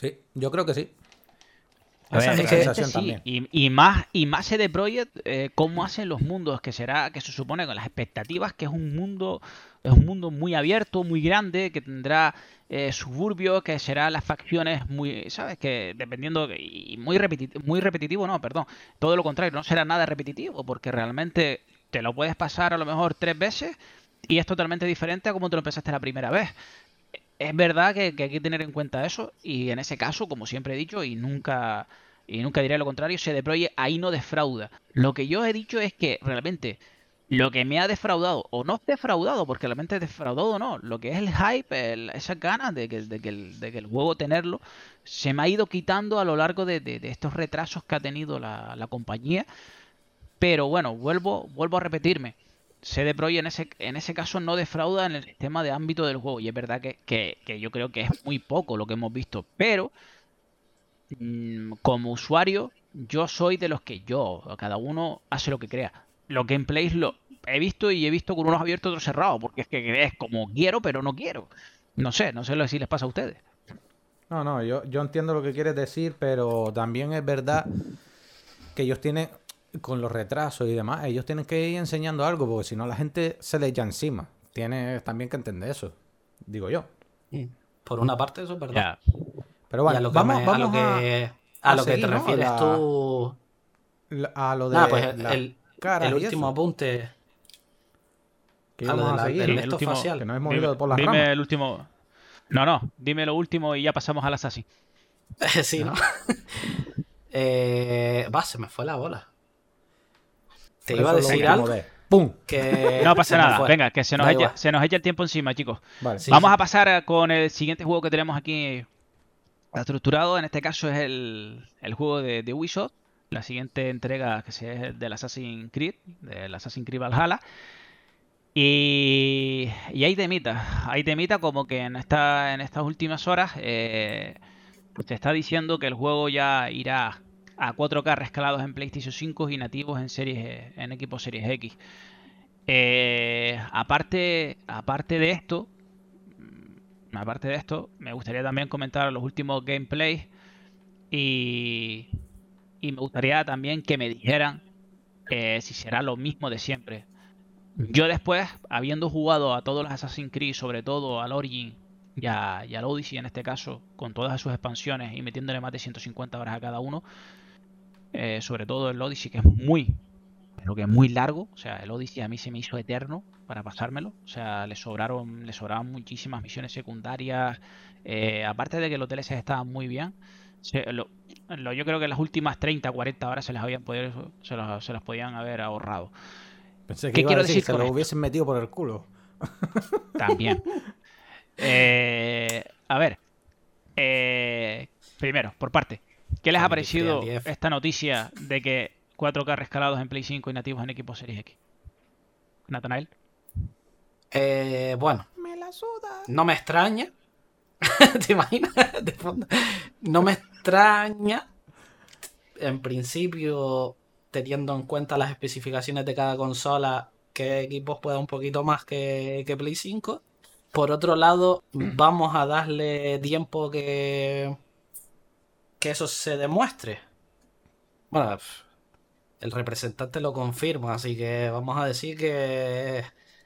Sí, yo creo que sí. A Esa ver, es que- sí. Y, y más y más CD Projekt eh, cómo hacen los mundos que será que se supone con las expectativas que es un mundo es un mundo muy abierto muy grande que tendrá eh, suburbios que será las facciones muy sabes que dependiendo y muy repetitivo muy repetitivo no perdón todo lo contrario no será nada repetitivo porque realmente te lo puedes pasar a lo mejor tres veces y es totalmente diferente a como te lo empezaste la primera vez es verdad que, hay que tener en cuenta eso y en ese caso, como siempre he dicho y nunca y nunca diré lo contrario, CD Projekt ahí no defrauda. Lo que yo he dicho es que realmente Lo que me ha defraudado, o no defraudado, porque realmente defraudado no, lo que es el hype, esas ganas de que, de que el, de que el juego tenerlo, se me ha ido quitando a lo largo de, de- de estos retrasos que ha tenido la, la compañía. Pero bueno, vuelvo, vuelvo a repetirme. CD Projekt en ese, en ese caso no defrauda en el sistema de ámbito del juego. Y es verdad que, que- que yo creo que es muy poco lo que hemos visto. Pero mm, como usuario, yo soy de los que yo, cada uno hace lo que crea. Los gameplays lo he visto y he visto con unos abiertos otros cerrados. Porque es que es como quiero, pero no quiero. No sé, no sé si les pasa a ustedes. No, no, yo, yo entiendo lo que quieres decir, pero también es verdad que ellos tienen, con los retrasos y demás, ellos tienen que ir enseñando algo, porque si no la gente se le echa encima. Tienes también que entender eso, digo yo. Por una parte, eso es verdad. Pero bueno, a lo que, vamos, me- a vamos lo a- que, a a lo que te ¿no? refieres La- tú. a lo de Nada, pues el, el- el último apunte. que a lo de a la- seguir, ¿no? esto último- facial. que nos hemos Dime, ido por las dime ramas. el último. No, no, dime lo último y ya pasamos al Assassin. sí, ¿no? eh, va, se me fue la bola. Te iba a decir algo ¡Pum! que. No pasa nada, fue. venga, que se nos, echa, se nos echa el tiempo encima, chicos. Vale. Sí, Vamos sí. a pasar con el siguiente juego que tenemos aquí estructurado. En este caso es el, el juego de, de Ubisoft. La siguiente entrega que se es del Assassin's Creed, del Assassin's Creed Valhalla. Y, y hay temita, hay temita como que en, esta, en estas últimas horas eh, se está diciendo que el juego ya irá a 4K rescalados en PlayStation 5 y nativos en series en equipos Series X. Eh, aparte, aparte de esto, mm, aparte de esto, me gustaría también comentar los últimos gameplays y, y me gustaría también que me dijeran eh, si será lo mismo de siempre. Yo después, habiendo jugado a todos los Assassin's Creed, sobre todo al Origin y, a- y al Odyssey en este caso, con todas sus expansiones y metiéndole más de 150 horas a cada uno, eh, sobre todo el Odyssey que es muy, pero que es muy largo, o sea, el Odyssey a mí se me hizo eterno para pasármelo, o sea, le sobraron, le sobraban muchísimas misiones secundarias, eh, aparte de que los DLCs estaban muy bien, se- lo- lo- yo creo que las últimas 30, 40 horas se las habían podido, se las, se las podían haber ahorrado. Pensé que ¿Qué iba a quiero decir, decir se lo hubiesen metido por el culo. También. Eh, a ver. eh, primero, por parte. ¿Qué les ha parecido esta noticia de que 4K rescalados en Play 5 y nativos en equipos Series X? Nathanael. Eh, bueno, Me la suda. no me extraña. ¿Te imaginas? De fondo. No me extraña. En principio, teniendo en cuenta las especificaciones de cada consola, que equipos pueda un poquito más que, que Play 5. Por otro lado, vamos a darle tiempo que, que eso se demuestre. Bueno, el representante lo confirma, así que vamos a decir que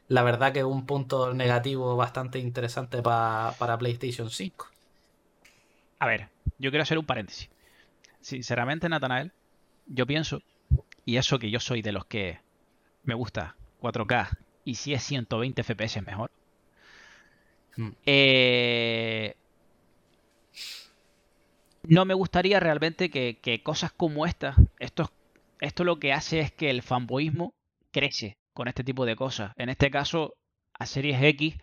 la verdad que es un punto negativo bastante interesante pa- para PlayStation 5. A ver, yo quiero hacer un paréntesis. Sinceramente, Nathanael, yo pienso, y eso que yo soy de los que me gusta 4K y si es 120 FPS es mejor. Mm. Eh, no me gustaría realmente que, cosas como estas, esto, lo que hace es que el fanboyismo crece con este tipo de cosas. En este caso, a Series X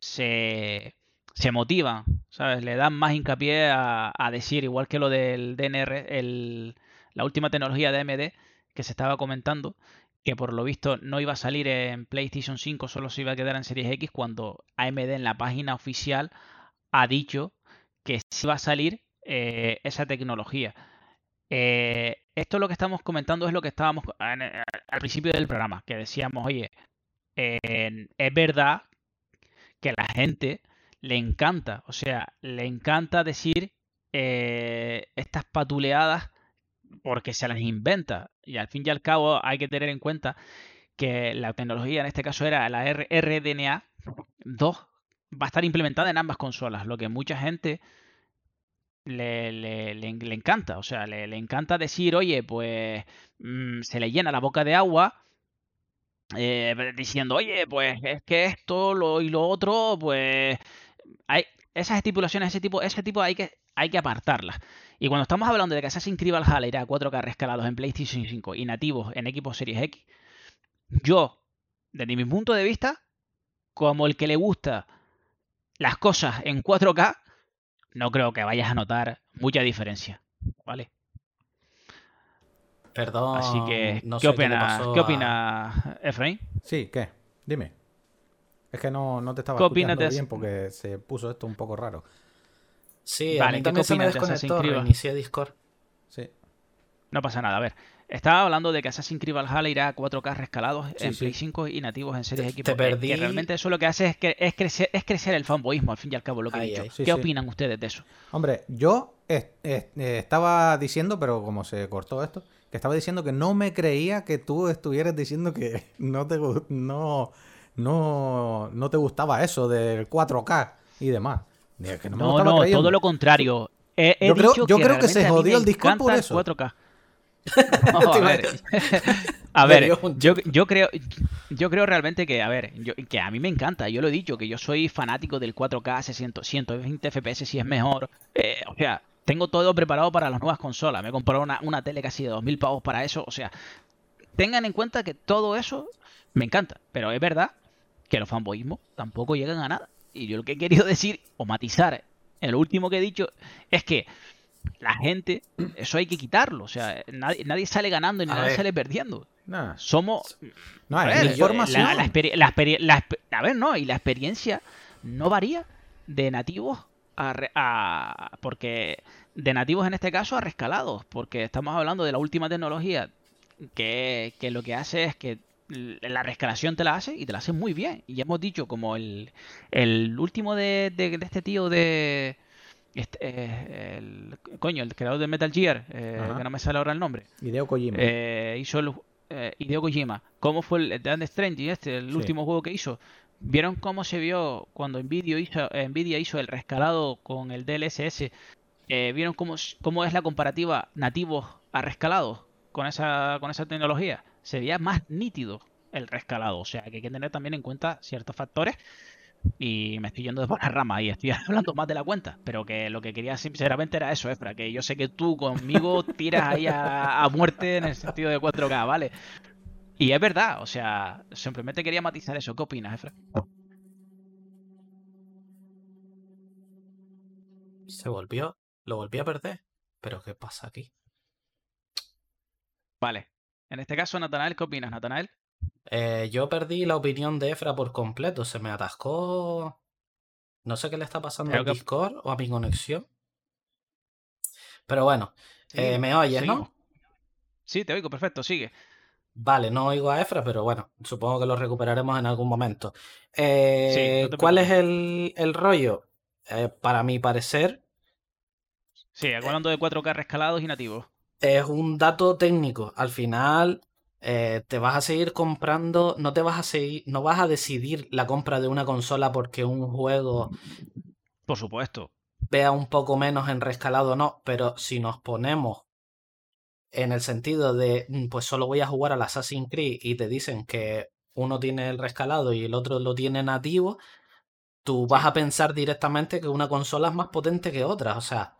se, se motivan, ¿sabes? Le dan más hincapié a, decir, igual que lo del DNR, la última tecnología de AMD que se estaba comentando, que por lo visto no iba a salir en PlayStation 5, solo se iba a quedar en Series X, cuando AMD en la página oficial ha dicho que sí va a salir eh, esa tecnología. Eh, esto lo que estamos comentando es lo que estábamos en- al principio del programa, que decíamos, oye, eh, es verdad que a la gente le encanta, o sea, le encanta decir eh, estas patuleadas porque se las inventa. Y al fin y al cabo hay que tener en cuenta que la tecnología en este caso era la R- RDNA 2 va a estar implementada en ambas consolas, lo que mucha gente le, le- le- encanta. O sea, le, le encanta decir, oye, pues mm, se le llena la boca de agua eh, diciendo, oye, pues es que esto lo, y lo otro, pues hay esas estipulaciones, ese tipo, ese tipo hay que, hay que apartarlas. Y cuando estamos hablando de que Assassin's Creed Valhalla irá a 4K rescalados en PlayStation 5 y nativos en equipos Series X, yo, desde mi punto de vista, como el que le gusta las cosas en 4K, no creo que vayas a notar mucha diferencia. ¿Vale? Perdón. Así que, no ¿qué opinas, ¿qué a- opinas, Efraín? Sí, ¿qué? Dime. Es que no, no te estaba ¿Qué opinas escuchando bien porque se puso esto un poco raro. Sí, a Vale, mí ¿qué también se me desconectó, reinicié Discord. Sí. No pasa nada, a ver. Estaba hablando de que Assassin's Creed Valhalla irá a 4K rescalados Sí, en sí. Play 5 y nativos en series Te- equipos. te perdí. Que, realmente eso lo que hace es, que, es, crecer, es crecer el fanboyismo, al fin y al cabo, lo que he dicho. ay. Sí, ¿Qué opinan ustedes de eso? Hombre, yo eh, estaba diciendo, pero como se cortó esto, que estaba diciendo que no me creía que tú estuvieras diciendo que no te, no, no, no te gustaba eso del 4K y demás. Que no, No, todo lo contrario. He, he Yo creo- dicho yo creo que se jodió el Discord por eso. 4K. No, a ver, a yo, yo creo, yo creo realmente que, a ver, yo- que a mí me encanta, yo lo he dicho, que yo soy fanático del 4K 600, 120 FPS si es mejor. Eh, o sea, tengo todo preparado para las nuevas consolas. Me he comprado una, una tele casi de 2.000 pavos para eso. O sea, tengan en cuenta que todo eso me encanta. Pero es verdad que los fanboyismos tampoco llegan a nada. Y yo lo que he querido decir o matizar en lo último que he dicho es que la gente, eso hay que quitarlo. O sea, nadie, nadie sale ganando y A nadie ver. sale perdiendo. Nah, Somos. no, a ver, información. la- la la a ver, no, y la experiencia no varía de nativos a, a- porque de nativos en este caso a rescalados, porque estamos hablando de la última tecnología que, que lo que hace es que la rescalación te la hace y te la hace muy bien. Y ya hemos dicho, como el, el último de, de- de este tío de. Este, eh, el, coño, el creador de Metal Gear, eh, que no me sale ahora el nombre. Hideo Kojima. Eh, hizo el eh, Hideo Kojima. ¿Cómo fue el Death Stranding este, el Sí. último juego que hizo? ¿Vieron cómo se vio cuando Nvidia hizo, Nvidia hizo el rescalado con el DLSS? Eh, ¿Vieron cómo, cómo es la comparativa nativos a rescalados con esa, con esa tecnología? Se veía más nítido el rescalado. O sea que hay que tener también en cuenta ciertos factores. Y me estoy yendo de por la rama y estoy hablando más de la cuenta. Pero que lo que quería sinceramente era eso, Efra. Que yo sé que tú conmigo tiras ahí a, a muerte en el sentido de 4K, ¿vale? Y es verdad, o sea, simplemente quería matizar eso. ¿Qué opinas, Efra? Se volvió, lo volví a perder. Pero ¿qué pasa aquí? Vale. En este caso, Natanael, ¿qué opinas, Natanael? Eh, yo perdí la opinión de Efra por completo. Se me atascó. No sé qué le está pasando Creo al que- Discord o a mi conexión. Pero bueno, eh, me oyes, seguimos. ¿no? Sí, te oigo, perfecto, sigue. Vale, no oigo a Efra, pero bueno, supongo que lo recuperaremos en algún momento. Eh, ¿Cuál es el, el rollo? Para mi parecer, Sí, hablando de 4K rescalados y nativos. es un dato técnico. Al final, eh, te vas a seguir comprando, no te vas a seguir, no vas a decidir la compra de una consola porque un juego Por supuesto. vea un poco menos en rescalado o no, pero si nos ponemos en el sentido de, mm, pues solo voy a jugar al Assassin's Creed y te dicen que uno tiene el rescalado y el otro lo tiene nativo, tú vas a pensar directamente que una consola es más potente que otra. O sea,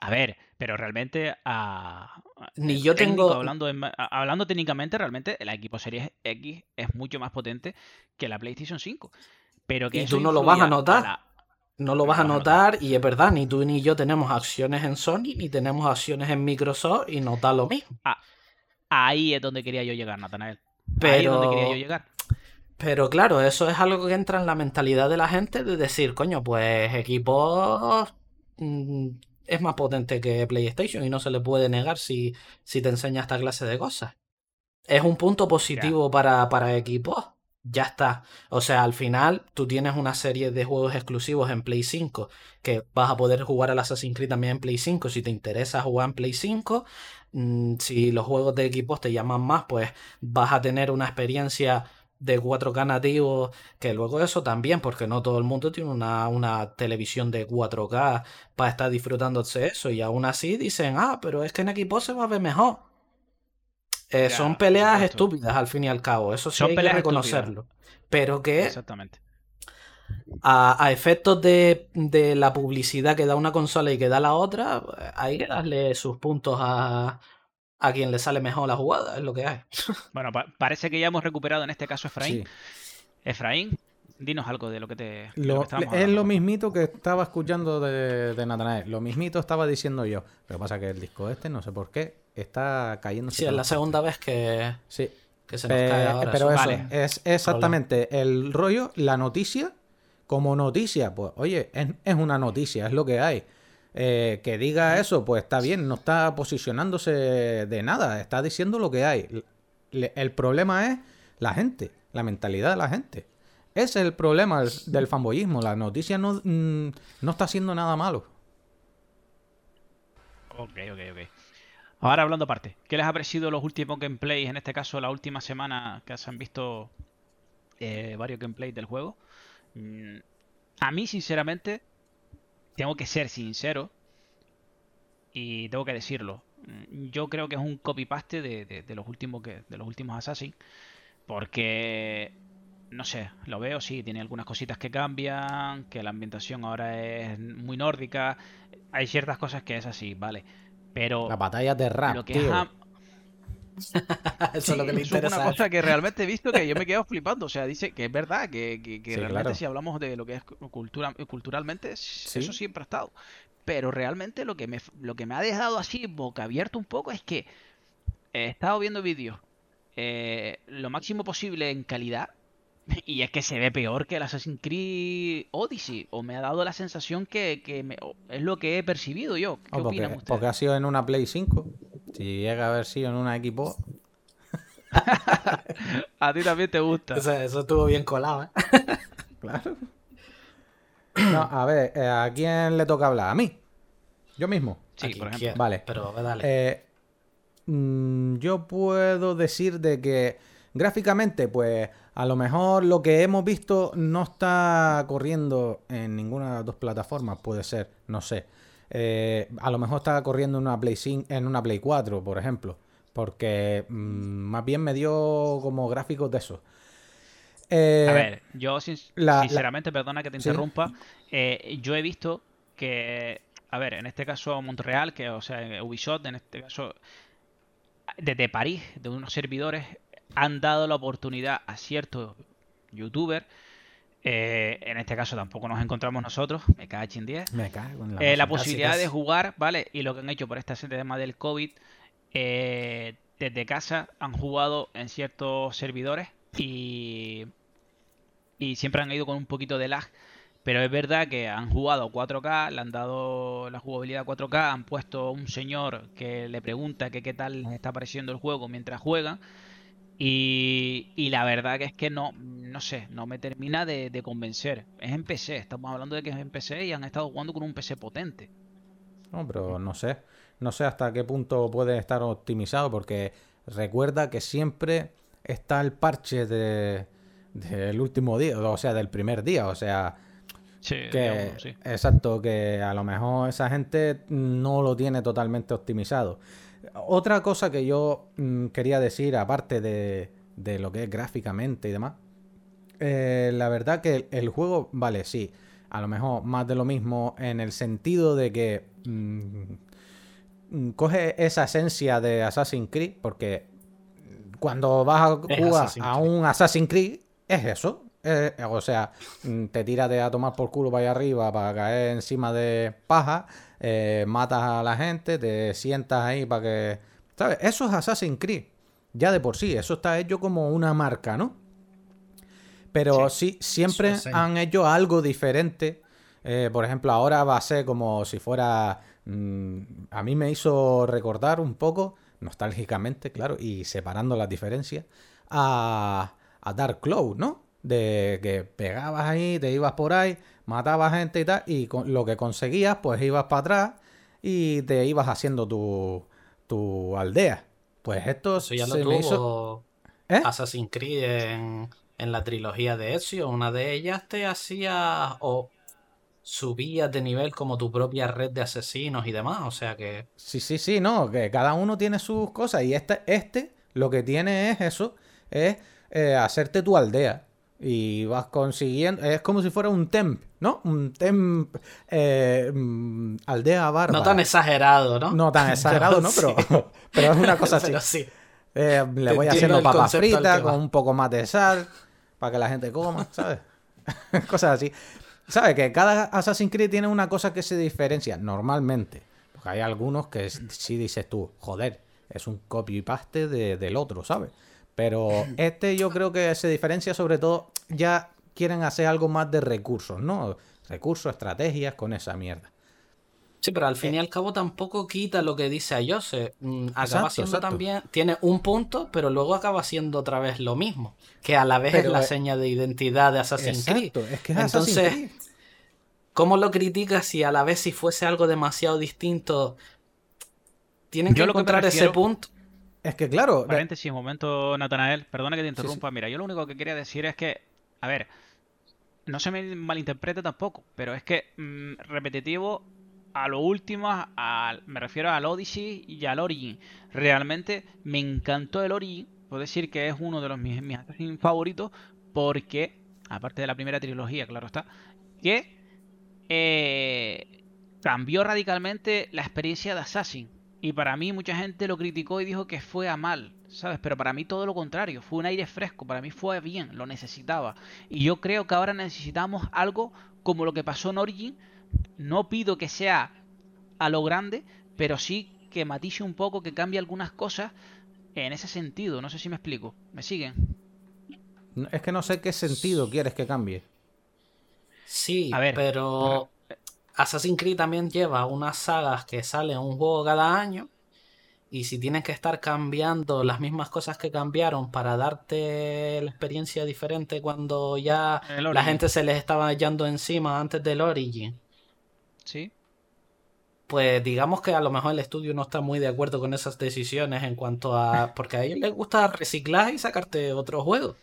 A ver, pero realmente a, Ni el yo técnico, tengo- hablando, en hablando técnicamente, realmente la equipo Series X es mucho más potente que la PlayStation 5. Pero que Y tú no lo vas a notar. la- no lo No vas a notar. notar y es verdad, ni tú ni yo tenemos acciones en Sony, ni tenemos acciones en Microsoft y nos da lo mismo. Ahí es donde quería yo llegar, Natanael. Ahí es donde quería yo llegar. pero claro, eso es algo que entra en la mentalidad de la gente de decir, coño, pues equipo mm, es más potente que PlayStation y no se le puede negar si, si te enseña esta clase de cosas. Es un punto positivo para, para equipos. Ya está. O sea, al final tú tienes una serie de juegos exclusivos en Play 5 que vas a poder jugar al Assassin's Creed también en Play 5 si te interesa jugar en Play 5. Mm, si los juegos de equipos te llaman más, pues vas a tener una experiencia de 4K nativo, que luego eso también, porque no todo el mundo tiene una, una televisión de 4K para estar disfrutándose eso, y aún así dicen, ah, pero es que en equipo se va a ver mejor. Eh, Ya, son peleas estúpidas al fin y al cabo, eso sí Son hay que peleas reconocerlo. Pero que Exactamente. a, a efectos de, de la publicidad que da una consola y que da la otra, hay que darle sus puntos a, a quien le sale mejor la jugada, es lo que hay. Bueno, pa- parece que ya hemos recuperado en este caso Efraín. Sí. Efraín, dinos algo de lo que te. lo Lo- que estábamos es lo mismito que estaba escuchando de, de Natanael. Lo mismito estaba diciendo yo. Lo que pasa es que el disco este, no sé por qué, está cayendo. Sí, es la segunda vez que, Sí. que se nos Pe- cae ahora. pero eso. eso, Vale. es exactamente el rollo, la noticia, como noticia, pues oye, es, es una noticia, es lo que hay. Eh, que diga eso, pues está bien, no está posicionándose de nada, está diciendo lo que hay. Le- el problema es la gente, la mentalidad de la gente. Ese es el problema del, del fanboyismo. La noticia no, mm, no está haciendo nada malo. Ok, ok, ok. Ahora hablando aparte, ¿qué les ha parecido los últimos gameplays? En este caso, la última semana que se han visto eh, varios gameplays del juego. Mm, a mí, sinceramente, tengo que ser sincero y tengo que decirlo. Mm, Yo creo que es un copy-paste de, de- de los últimos que, de los últimos Assassin. Porque, no sé, lo veo, sí, tiene algunas cositas que cambian, que la ambientación ahora es muy nórdica. Hay ciertas cosas que es así, vale. Pero Las batallas de rap, lo que tío. es Eso es lo que le eso es interesa. una cosa que realmente he visto que yo me quedo flipando. O sea, dice que es verdad, que, que- que Sí, realmente claro. si hablamos de lo que es cultura, culturalmente, s- Sí. eso siempre ha estado. Pero realmente lo que me, lo que me ha dejado así boca abierto un poco es que he estado viendo vídeos eh, lo máximo posible en calidad y es que se ve peor que el Assassin's Creed Odyssey. O me ha dado la sensación que, que me- es lo que he percibido yo. ¿Qué Oh, porque, opinan ustedes? porque ha sido en una Play 5. Si llega a haber sido en una equipo. A ti también te gusta. Eso, eso estuvo bien colado, ¿eh? Claro. No, a ver, eh, ¿a quién le toca hablar? ¿A mí? ¿Yo mismo? Sí, por ejemplo. Vale. Pero dale. Eh, mm, yo puedo decir de que gráficamente, pues a lo mejor lo que hemos visto no está corriendo en ninguna de las dos plataformas, puede ser, no sé. Eh, a lo mejor está corriendo en una Play 5, en una Play 4, por ejemplo, porque mm, más bien me dio como gráficos de eso. Eh, A ver, yo sin- la- la- sinceramente, perdona que te Sí. interrumpa, eh, yo he visto que, a ver, en este caso Montreal, que o sea, Ubisoft, en este caso, desde París, de unos servidores, han dado la oportunidad a ciertos youtubers, eh, en este caso tampoco nos encontramos nosotros, me cago en 10, me cago en la eh, la posibilidad de jugar, ¿vale? Y lo que han hecho por este tema del COVID, eh, desde casa han jugado en ciertos servidores y, y siempre han ido con un poquito de lag. Pero es verdad que han jugado 4K, le han dado la jugabilidad 4K, han puesto un señor que le pregunta que qué tal les está pareciendo el juego mientras juegan. Y, y la verdad que es que no, no sé, no me termina de, de convencer. Es en PC, estamos hablando de que es en PC y han estado jugando con un PC potente. No, pero no sé. No sé hasta qué punto puede estar optimizado, porque recuerda que siempre está el parche de del último día, o sea, del primer día. O sea, Sí, que sí. exacto, que a lo mejor esa gente no lo tiene totalmente optimizado. Otra cosa que yo mm, quería decir, aparte de, de lo que es gráficamente y demás, eh, la verdad que el, el juego, vale, sí, a lo mejor más de lo mismo en el sentido de que mm, mm, coge esa esencia de Assassin's Creed, porque cuando vas a jugar a un Assassin's Creed, es eso. Eh, o sea, mm, te tiras de a tomar por culo para allá arriba para caer encima de paja, eh, matas a la gente, te sientas ahí para que... ¿Sabes? Eso es Assassin's Creed. Ya de por sí, eso está hecho como una marca, ¿no? Pero sí, siempre han hecho algo diferente. Eh, por ejemplo, ahora va a ser como si fuera... mm, a mí me hizo recordar un poco, nostálgicamente, claro, y separando las diferencias, a, a Dark Cloud, ¿no? De que pegabas ahí, te ibas por ahí, matabas gente y tal, y con lo que conseguías, pues ibas para atrás y te ibas haciendo tu, tu aldea. Pues esto Eso ya lo se tuvo me hizo... ¿Eh? Assassin's Creed en, en la trilogía de Ezio. Una de ellas te hacía o subías de nivel como tu propia red de asesinos y demás. O sea que Sí, sí, sí, no, que cada uno tiene sus cosas y este, este lo que tiene es eso, es eh, hacerte tu aldea. Y vas consiguiendo. Es como si fuera un temp, ¿no? Un temp. eh, mm, aldea bárbara. No tan exagerado, ¿no? No tan exagerado, ¿no? Pero, pero es una cosa así. Sí. Eh, le Te voy haciendo papas fritas con un poco más de sal para que la gente coma, ¿sabes? Cosas así. ¿Sabes? Que cada Assassin's Creed tiene una cosa que se diferencia normalmente. Porque hay algunos que sí dices tú, joder, es un copy y paste de- del otro, ¿sabes? Pero este yo creo que se diferencia sobre todo, ya quieren hacer algo más de recursos, ¿no? Recursos, estrategias con esa mierda. Sí, pero al fin y al cabo tampoco quita lo que dice a Jose. Mm, Acaba Exacto, siendo exacto. también. Tiene un punto, pero luego acaba siendo otra vez lo mismo. Que a la vez es la eh, seña de identidad de Assassin's Creed. Exacto, es que es Entonces, Assassin's Creed. ¿cómo lo criticas si a la vez si fuese algo demasiado distinto? Tienen que Yo lo que me encontrar ese punto. Es que claro, Paréntesis, un momento, Natanael. Perdona que te interrumpa. Mira, yo lo único que quería decir es que, a ver, no se me malinterprete tampoco, pero es que mm, repetitivo a lo último, al- me refiero al Odyssey y al Origin. Realmente me encantó el Origin. Puedo decir que es uno de los mis, mis favoritos porque, aparte de la primera trilogía, claro está, que eh, cambió radicalmente la experiencia de Assassin. Y para mí mucha gente lo criticó y dijo que fue a mal, ¿sabes? Pero para mí todo lo contrario, fue un aire fresco, para mí fue bien, lo necesitaba. Y yo creo que ahora necesitamos algo como lo que pasó en Origin. No pido que sea a lo grande, pero sí que matice un poco, que cambie algunas cosas en ese sentido. No sé si me explico. ¿Me siguen? Es que no sé qué sentido quieres que cambie. Sí, A ver, pero Assassin's Creed también lleva unas sagas que salen un juego cada año. Y si tienen que estar cambiando las mismas cosas que cambiaron para darte la experiencia diferente cuando ya la gente se les estaba yendo encima antes del Origin, Sí. pues digamos que a lo mejor el estudio no está muy de acuerdo con esas decisiones en cuanto a... Porque a ellos les gusta reciclar y sacarte otro juego.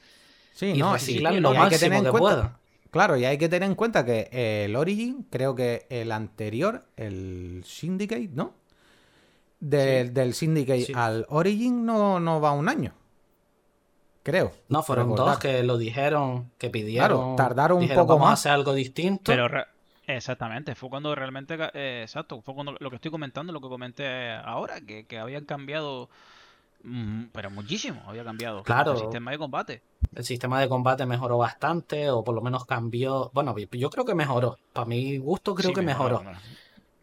Sí, Y no, reciclar lo que máximo tener en que cuenta. puedan. Claro, y hay que tener en cuenta que el Origin, creo que el anterior, el Syndicate, ¿no? Del, del Syndicate Sí. al Origin no, no va un año. Creo. No, fueron recordar. dos que lo dijeron, que pidieron. Claro, tardaron un dijeron, poco "Vamos a más". hacer algo distinto. Pero re- exactamente, fue cuando realmente, eh, exacto, fue cuando lo que estoy comentando, lo que comenté ahora, que, que habían cambiado, pero muchísimo, había cambiado Claro. el sistema de combate. El sistema de combate mejoró bastante, o por lo menos cambió. Bueno, yo creo que mejoró. Para mi gusto, creo Sí, que mejoró. mejoró,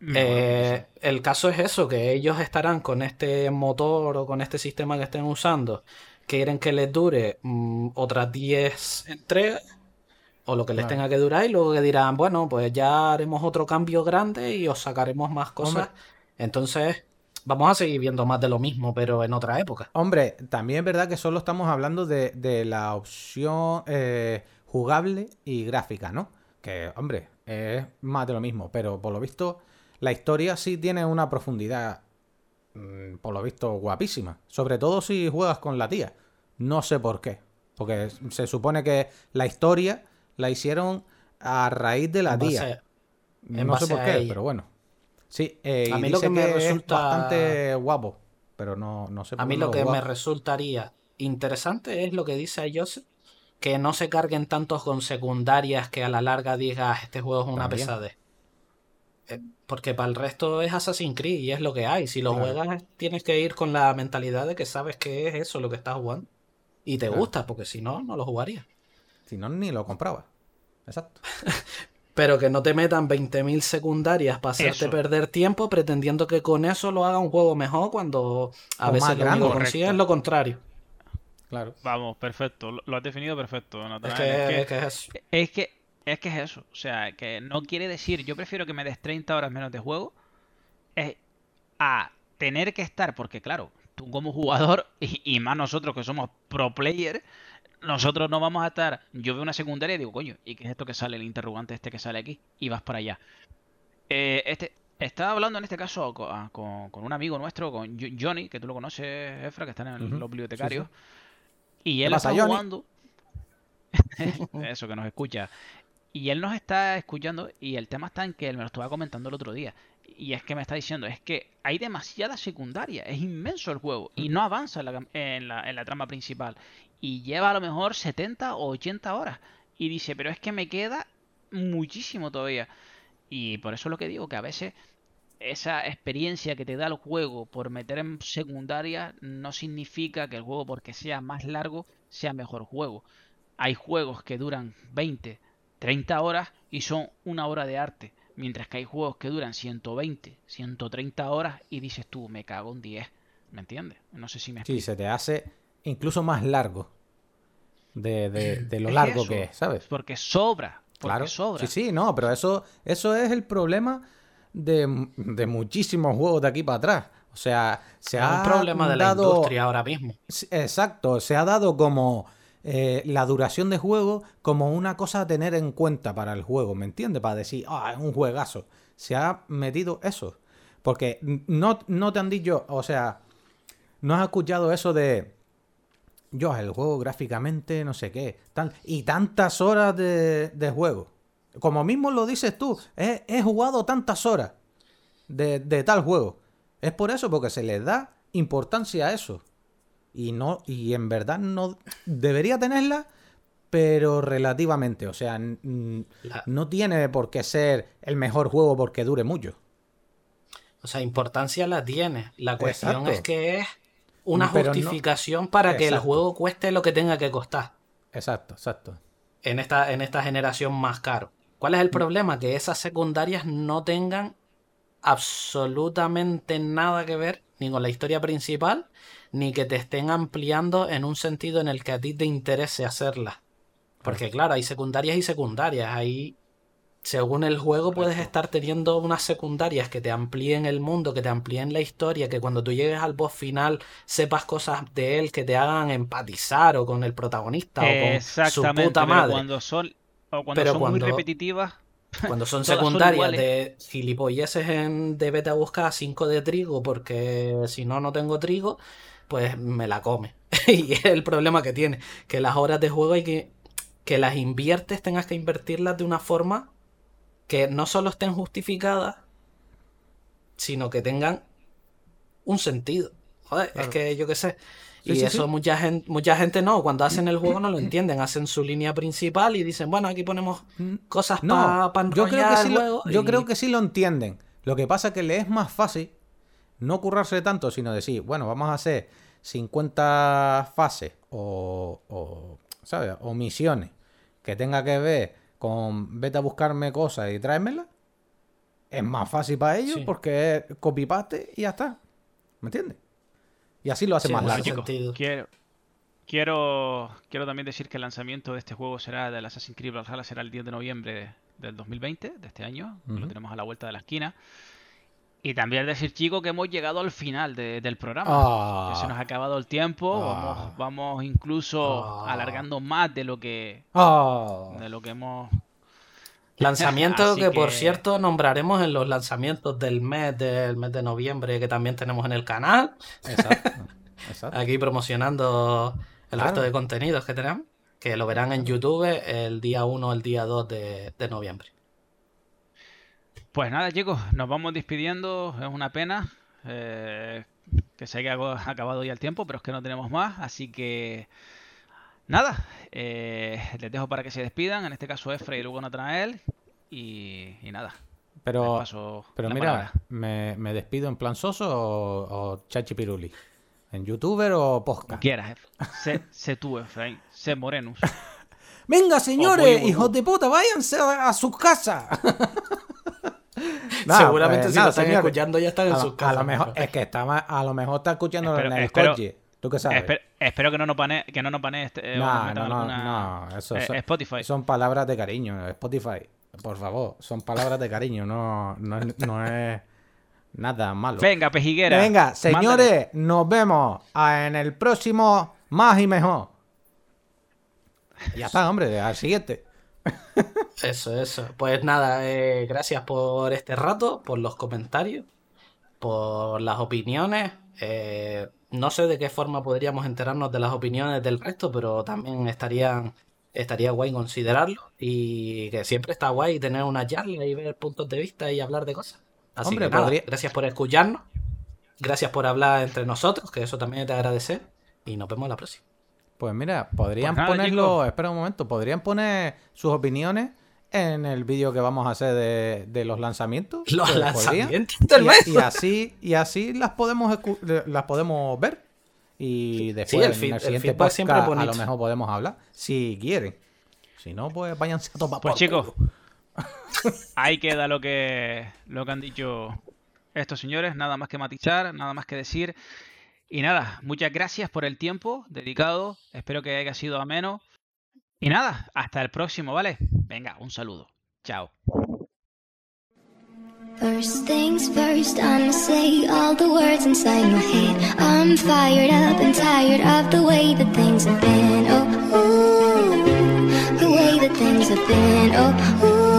mejoró Eh, el caso es eso, que ellos estarán con este motor o con este sistema que estén usando, quieren que les dure mm, otras 10 entregas, o lo que les Claro. tenga que durar, y luego que dirán, bueno, pues ya haremos otro cambio grande y os sacaremos más cosas. Hombre. Entonces, vamos a seguir viendo más de lo mismo, pero en otra época. Hombre, también es verdad que solo estamos hablando de, de la opción eh, jugable y gráfica, ¿no? Que, hombre, es más de lo mismo, pero por lo visto la historia sí tiene una profundidad, mm, por lo visto, guapísima. Sobre todo si juegas con la tía. No sé por qué. Porque se supone que la historia la hicieron a raíz de la En tía. No sé por qué, pero bueno. Sí, eh, A y mí lo dice que me es resulta- bastante guapo, pero no, no sé A mí lo que me resultaría interesante es lo que dice Joseph, que no se carguen tantos con secundarias que a la larga digas este juego es una También. pesadez. Eh, Porque para el resto es Assassin's Creed y es lo que hay. Si lo Claro. juegas tienes que ir con la mentalidad de que sabes que es eso lo que estás jugando. Y te Claro. gusta, porque si no, no lo jugarías. Si no, ni lo compraba. Exacto. Pero que no te metan 20.000 secundarias para hacerte Eso. perder tiempo pretendiendo que con eso lo haga un juego mejor cuando a O veces más lo único Correcto. es lo contrario. Claro. Vamos, perfecto, lo, lo has definido perfecto, Es que, es es que es eso. que- es que es que es eso, o sea, que no quiere decir, yo prefiero que me des 30 horas menos de juego eh, a tener que estar, porque claro, tú como jugador y, y más nosotros que somos pro player, nosotros no vamos a estar, yo veo una secundaria y digo, coño, ¿y qué es esto que sale, el interrogante este que sale aquí? Y vas para allá. Eh, este, estaba hablando en este caso ah, con, con un amigo nuestro, con Jo- Johnny, que tú lo conoces, Efra, que está en el- los bibliotecarios. sí, Y ¿Qué él está jugando. Eso, que nos escucha. Y él nos está escuchando y el tema está en que él me lo estaba comentando el otro día. Y es que me está diciendo, es que hay demasiada secundaria, es inmenso el juego y no avanza en la, cam- en la- en la trama principal. Y lleva a lo mejor 70 o 80 horas. Y dice, pero es que me queda muchísimo todavía. Y por eso es lo que digo, que a veces esa experiencia que te da el juego por meter en secundaria no significa que el juego, porque sea más largo, sea mejor juego. Hay juegos que duran 20, 30 horas y son una hora de arte. Mientras que hay juegos que duran 120, 130 horas y dices tú, me cago en 10. ¿Me entiendes? No sé si me Sí, explico. se te hace incluso más largo de, de- de lo Es largo eso, que es, ¿sabes? Porque sobra. Porque Claro. sobra. Sí, sí, no, pero eso, eso es el problema de, de muchísimos juegos de aquí para atrás. O sea, se Es ha un problema de la industria ahora mismo. Exacto, se ha dado como eh, la duración de juego como una cosa a tener en cuenta para el juego, ¿me entiendes? Para decir, ah, es un juegazo. Se ha metido eso. Porque no, no te han dicho, o sea, no has escuchado eso de, yo, el juego gráficamente, no sé qué, tal, y tantas horas de, de juego. Como mismo lo dices tú, he, he jugado tantas horas de, de tal juego. Es por eso, porque se le da importancia a eso. Y no, y en verdad no debería tenerla, pero relativamente. O sea, La- no tiene por qué ser el mejor juego porque dure mucho. O sea, importancia la tiene. La cuestión Exacto. es que es una Pero no- justificación para que el juego cueste lo que tenga que costar Exacto, exacto. en esta, en esta generación más caro. ¿Cuál Mm. es el problema? Que esas secundarias no tengan absolutamente nada que ver ni con la historia principal, ni que te estén ampliando en un sentido en el que a ti te interese hacerlas. Porque claro, hay secundarias y secundarias. Ahí, según el juego, puedes estar teniendo unas secundarias que te amplíen el mundo, que te amplíen la historia, que cuando tú llegues al boss final sepas cosas de él que te hagan empatizar o con el protagonista o con su puta pero madre. cuando son, o cuando Pero son muy cuando- repetitivas, Cuando son son secundarias iguales. de gilipolleces en de vete a buscar 5 de trigo porque si no, no tengo trigo, pues me la come. y es el problema que tiene, que las horas de juego hay que que las inviertes, tengas que invertirlas de una forma que no solo estén justificadas, sino que tengan un sentido. Joder, es que yo qué sé. Sí, y sí, eso sí. mucha gente, mucha gente no, cuando hacen el juego no lo entienden, hacen su línea principal y dicen, bueno, aquí ponemos cosas No, para yo creo que sí lo, juego. yo y- creo que sí lo entienden. Lo que pasa es que le es más fácil no currarse tanto, sino decir, bueno, vamos a hacer 50 fases o, o, ¿sabes? O misiones que tenga que ver con vete a buscarme cosas y tráemelas. Es más fácil para ellos Sí. porque es copy-paste y ya está. ¿Me entiendes? Y así lo hace Sí, más bueno, largo. quiero, quiero, quiero también decir que el lanzamiento de este juego será del Assassin's Creed Valhalla será el 10 de noviembre del 2020, de este año. Lo tenemos a la vuelta de la esquina. Y también decir, chicos, que hemos llegado al final de- del programa. Ah. Que se nos ha acabado el tiempo. Ah. Vamos, vamos incluso Ah. alargando más de lo que, Ah. de lo que hemos Lanzamiento Así que, por que- cierto nombraremos en los lanzamientos del mes del mes de noviembre que también tenemos en el canal. Exacto. Exacto. Aquí promocionando el Claro. resto de contenidos que tenemos. Que lo verán en YouTube el día 1 o el día 2 de, de noviembre. Pues nada, chicos, nos vamos despidiendo. Es una pena eh, que se haya acabado ya el tiempo, pero es que no tenemos más. Así que nada, eh, les dejo para que se despidan. En este caso, Efra y luego Natanael. Y, y nada, Pero, Pero mira. ¿me, me despido en plan soso o, o chachi piruli? ¿En youtuber o podcast? quieras, Efra. Sé, sé tú, Efraín. Sé Morenus. Venga, señores, hijos de puta, váyanse a, a sus casas. Nah, Seguramente pues, si lo están escuchando ya están en a, sus lo- a casas. lo mejor, es que está a lo mejor está escuchando Espero- en el espero- coche. ¿Tú qué sabes? Espe- espero que no nos pane, que no nos pane este, eh, No, no, no, alguna- no, eso eh, son- Spotify. Son palabras de cariño, Spotify. Por favor, son palabras de cariño, no, no, es, no es nada malo. Venga, pejiguera. Venga, mándale. señores, nos vemos en el próximo Más y Mejor. Ya está, hombre, al siguiente. Eso, eso. Pues nada, eh, gracias por este rato, por los comentarios, por las opiniones. Eh, no sé de qué forma podríamos enterarnos de las opiniones del resto, pero también estarían, estaría guay considerarlo. Y que siempre está guay tener una charla y ver puntos de vista y hablar de cosas. Así Hombre, que nada, podría- gracias por escucharnos. Gracias por hablar entre nosotros, que eso también de agradecer. Y nos vemos la próxima. Pues mira, podrían Pues nada, ponerlo, chicos. espera un momento, podrían poner sus opiniones en el vídeo que vamos a hacer de, de los lanzamientos. Los Pues lanzamientos del Y, mes. y así, y así las podemos escu- las podemos ver. Y después el en feed- el el siguiente siempre es podcast a lo mejor podemos hablar. Si quieren. Si no, pues váyanse a tomar Pues por chicos, ahí queda lo que, lo que han dicho estos señores. Nada más que matizar, nada más que decir. Y nada, muchas gracias por el tiempo dedicado. Espero que haya sido ameno. Y nada, hasta el próximo, ¿vale? Venga, un saludo. Chao. First things first, I'ma say all the words inside my head. I'm fired up and tired of the way that things have been. Oh, ooh, the way that things have been. Oh, ooh.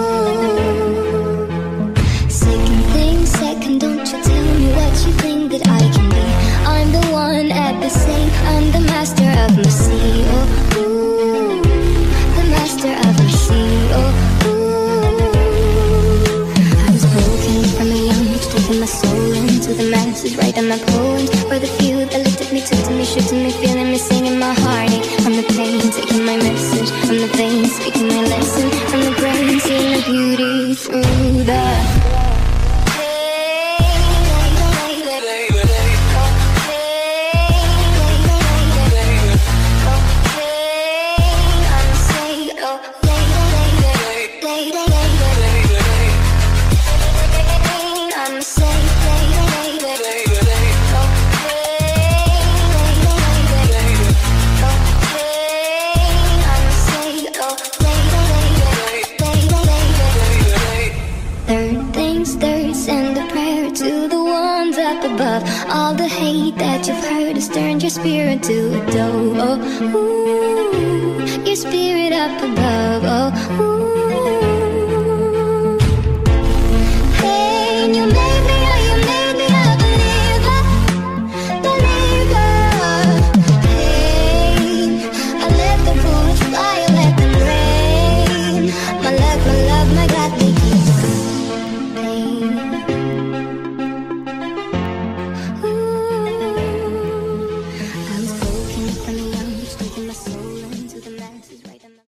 Second thing, second, don't you tell me what you think that I I'm the master of my sea. Oh, ooh, the master of my sea. Oh, ooh. I was broken from a young age, taking my soul into the masses, writing my poems for the few that looked at me, took to me, shook to me, feeling me, singing my heartache from the pain, taking my message from the veins, speaking my lesson from the brain, seeing the beauty through the. That you've heard has turned your spirit to a dove. Oh, ooh, your spirit up above. Oh, ooh.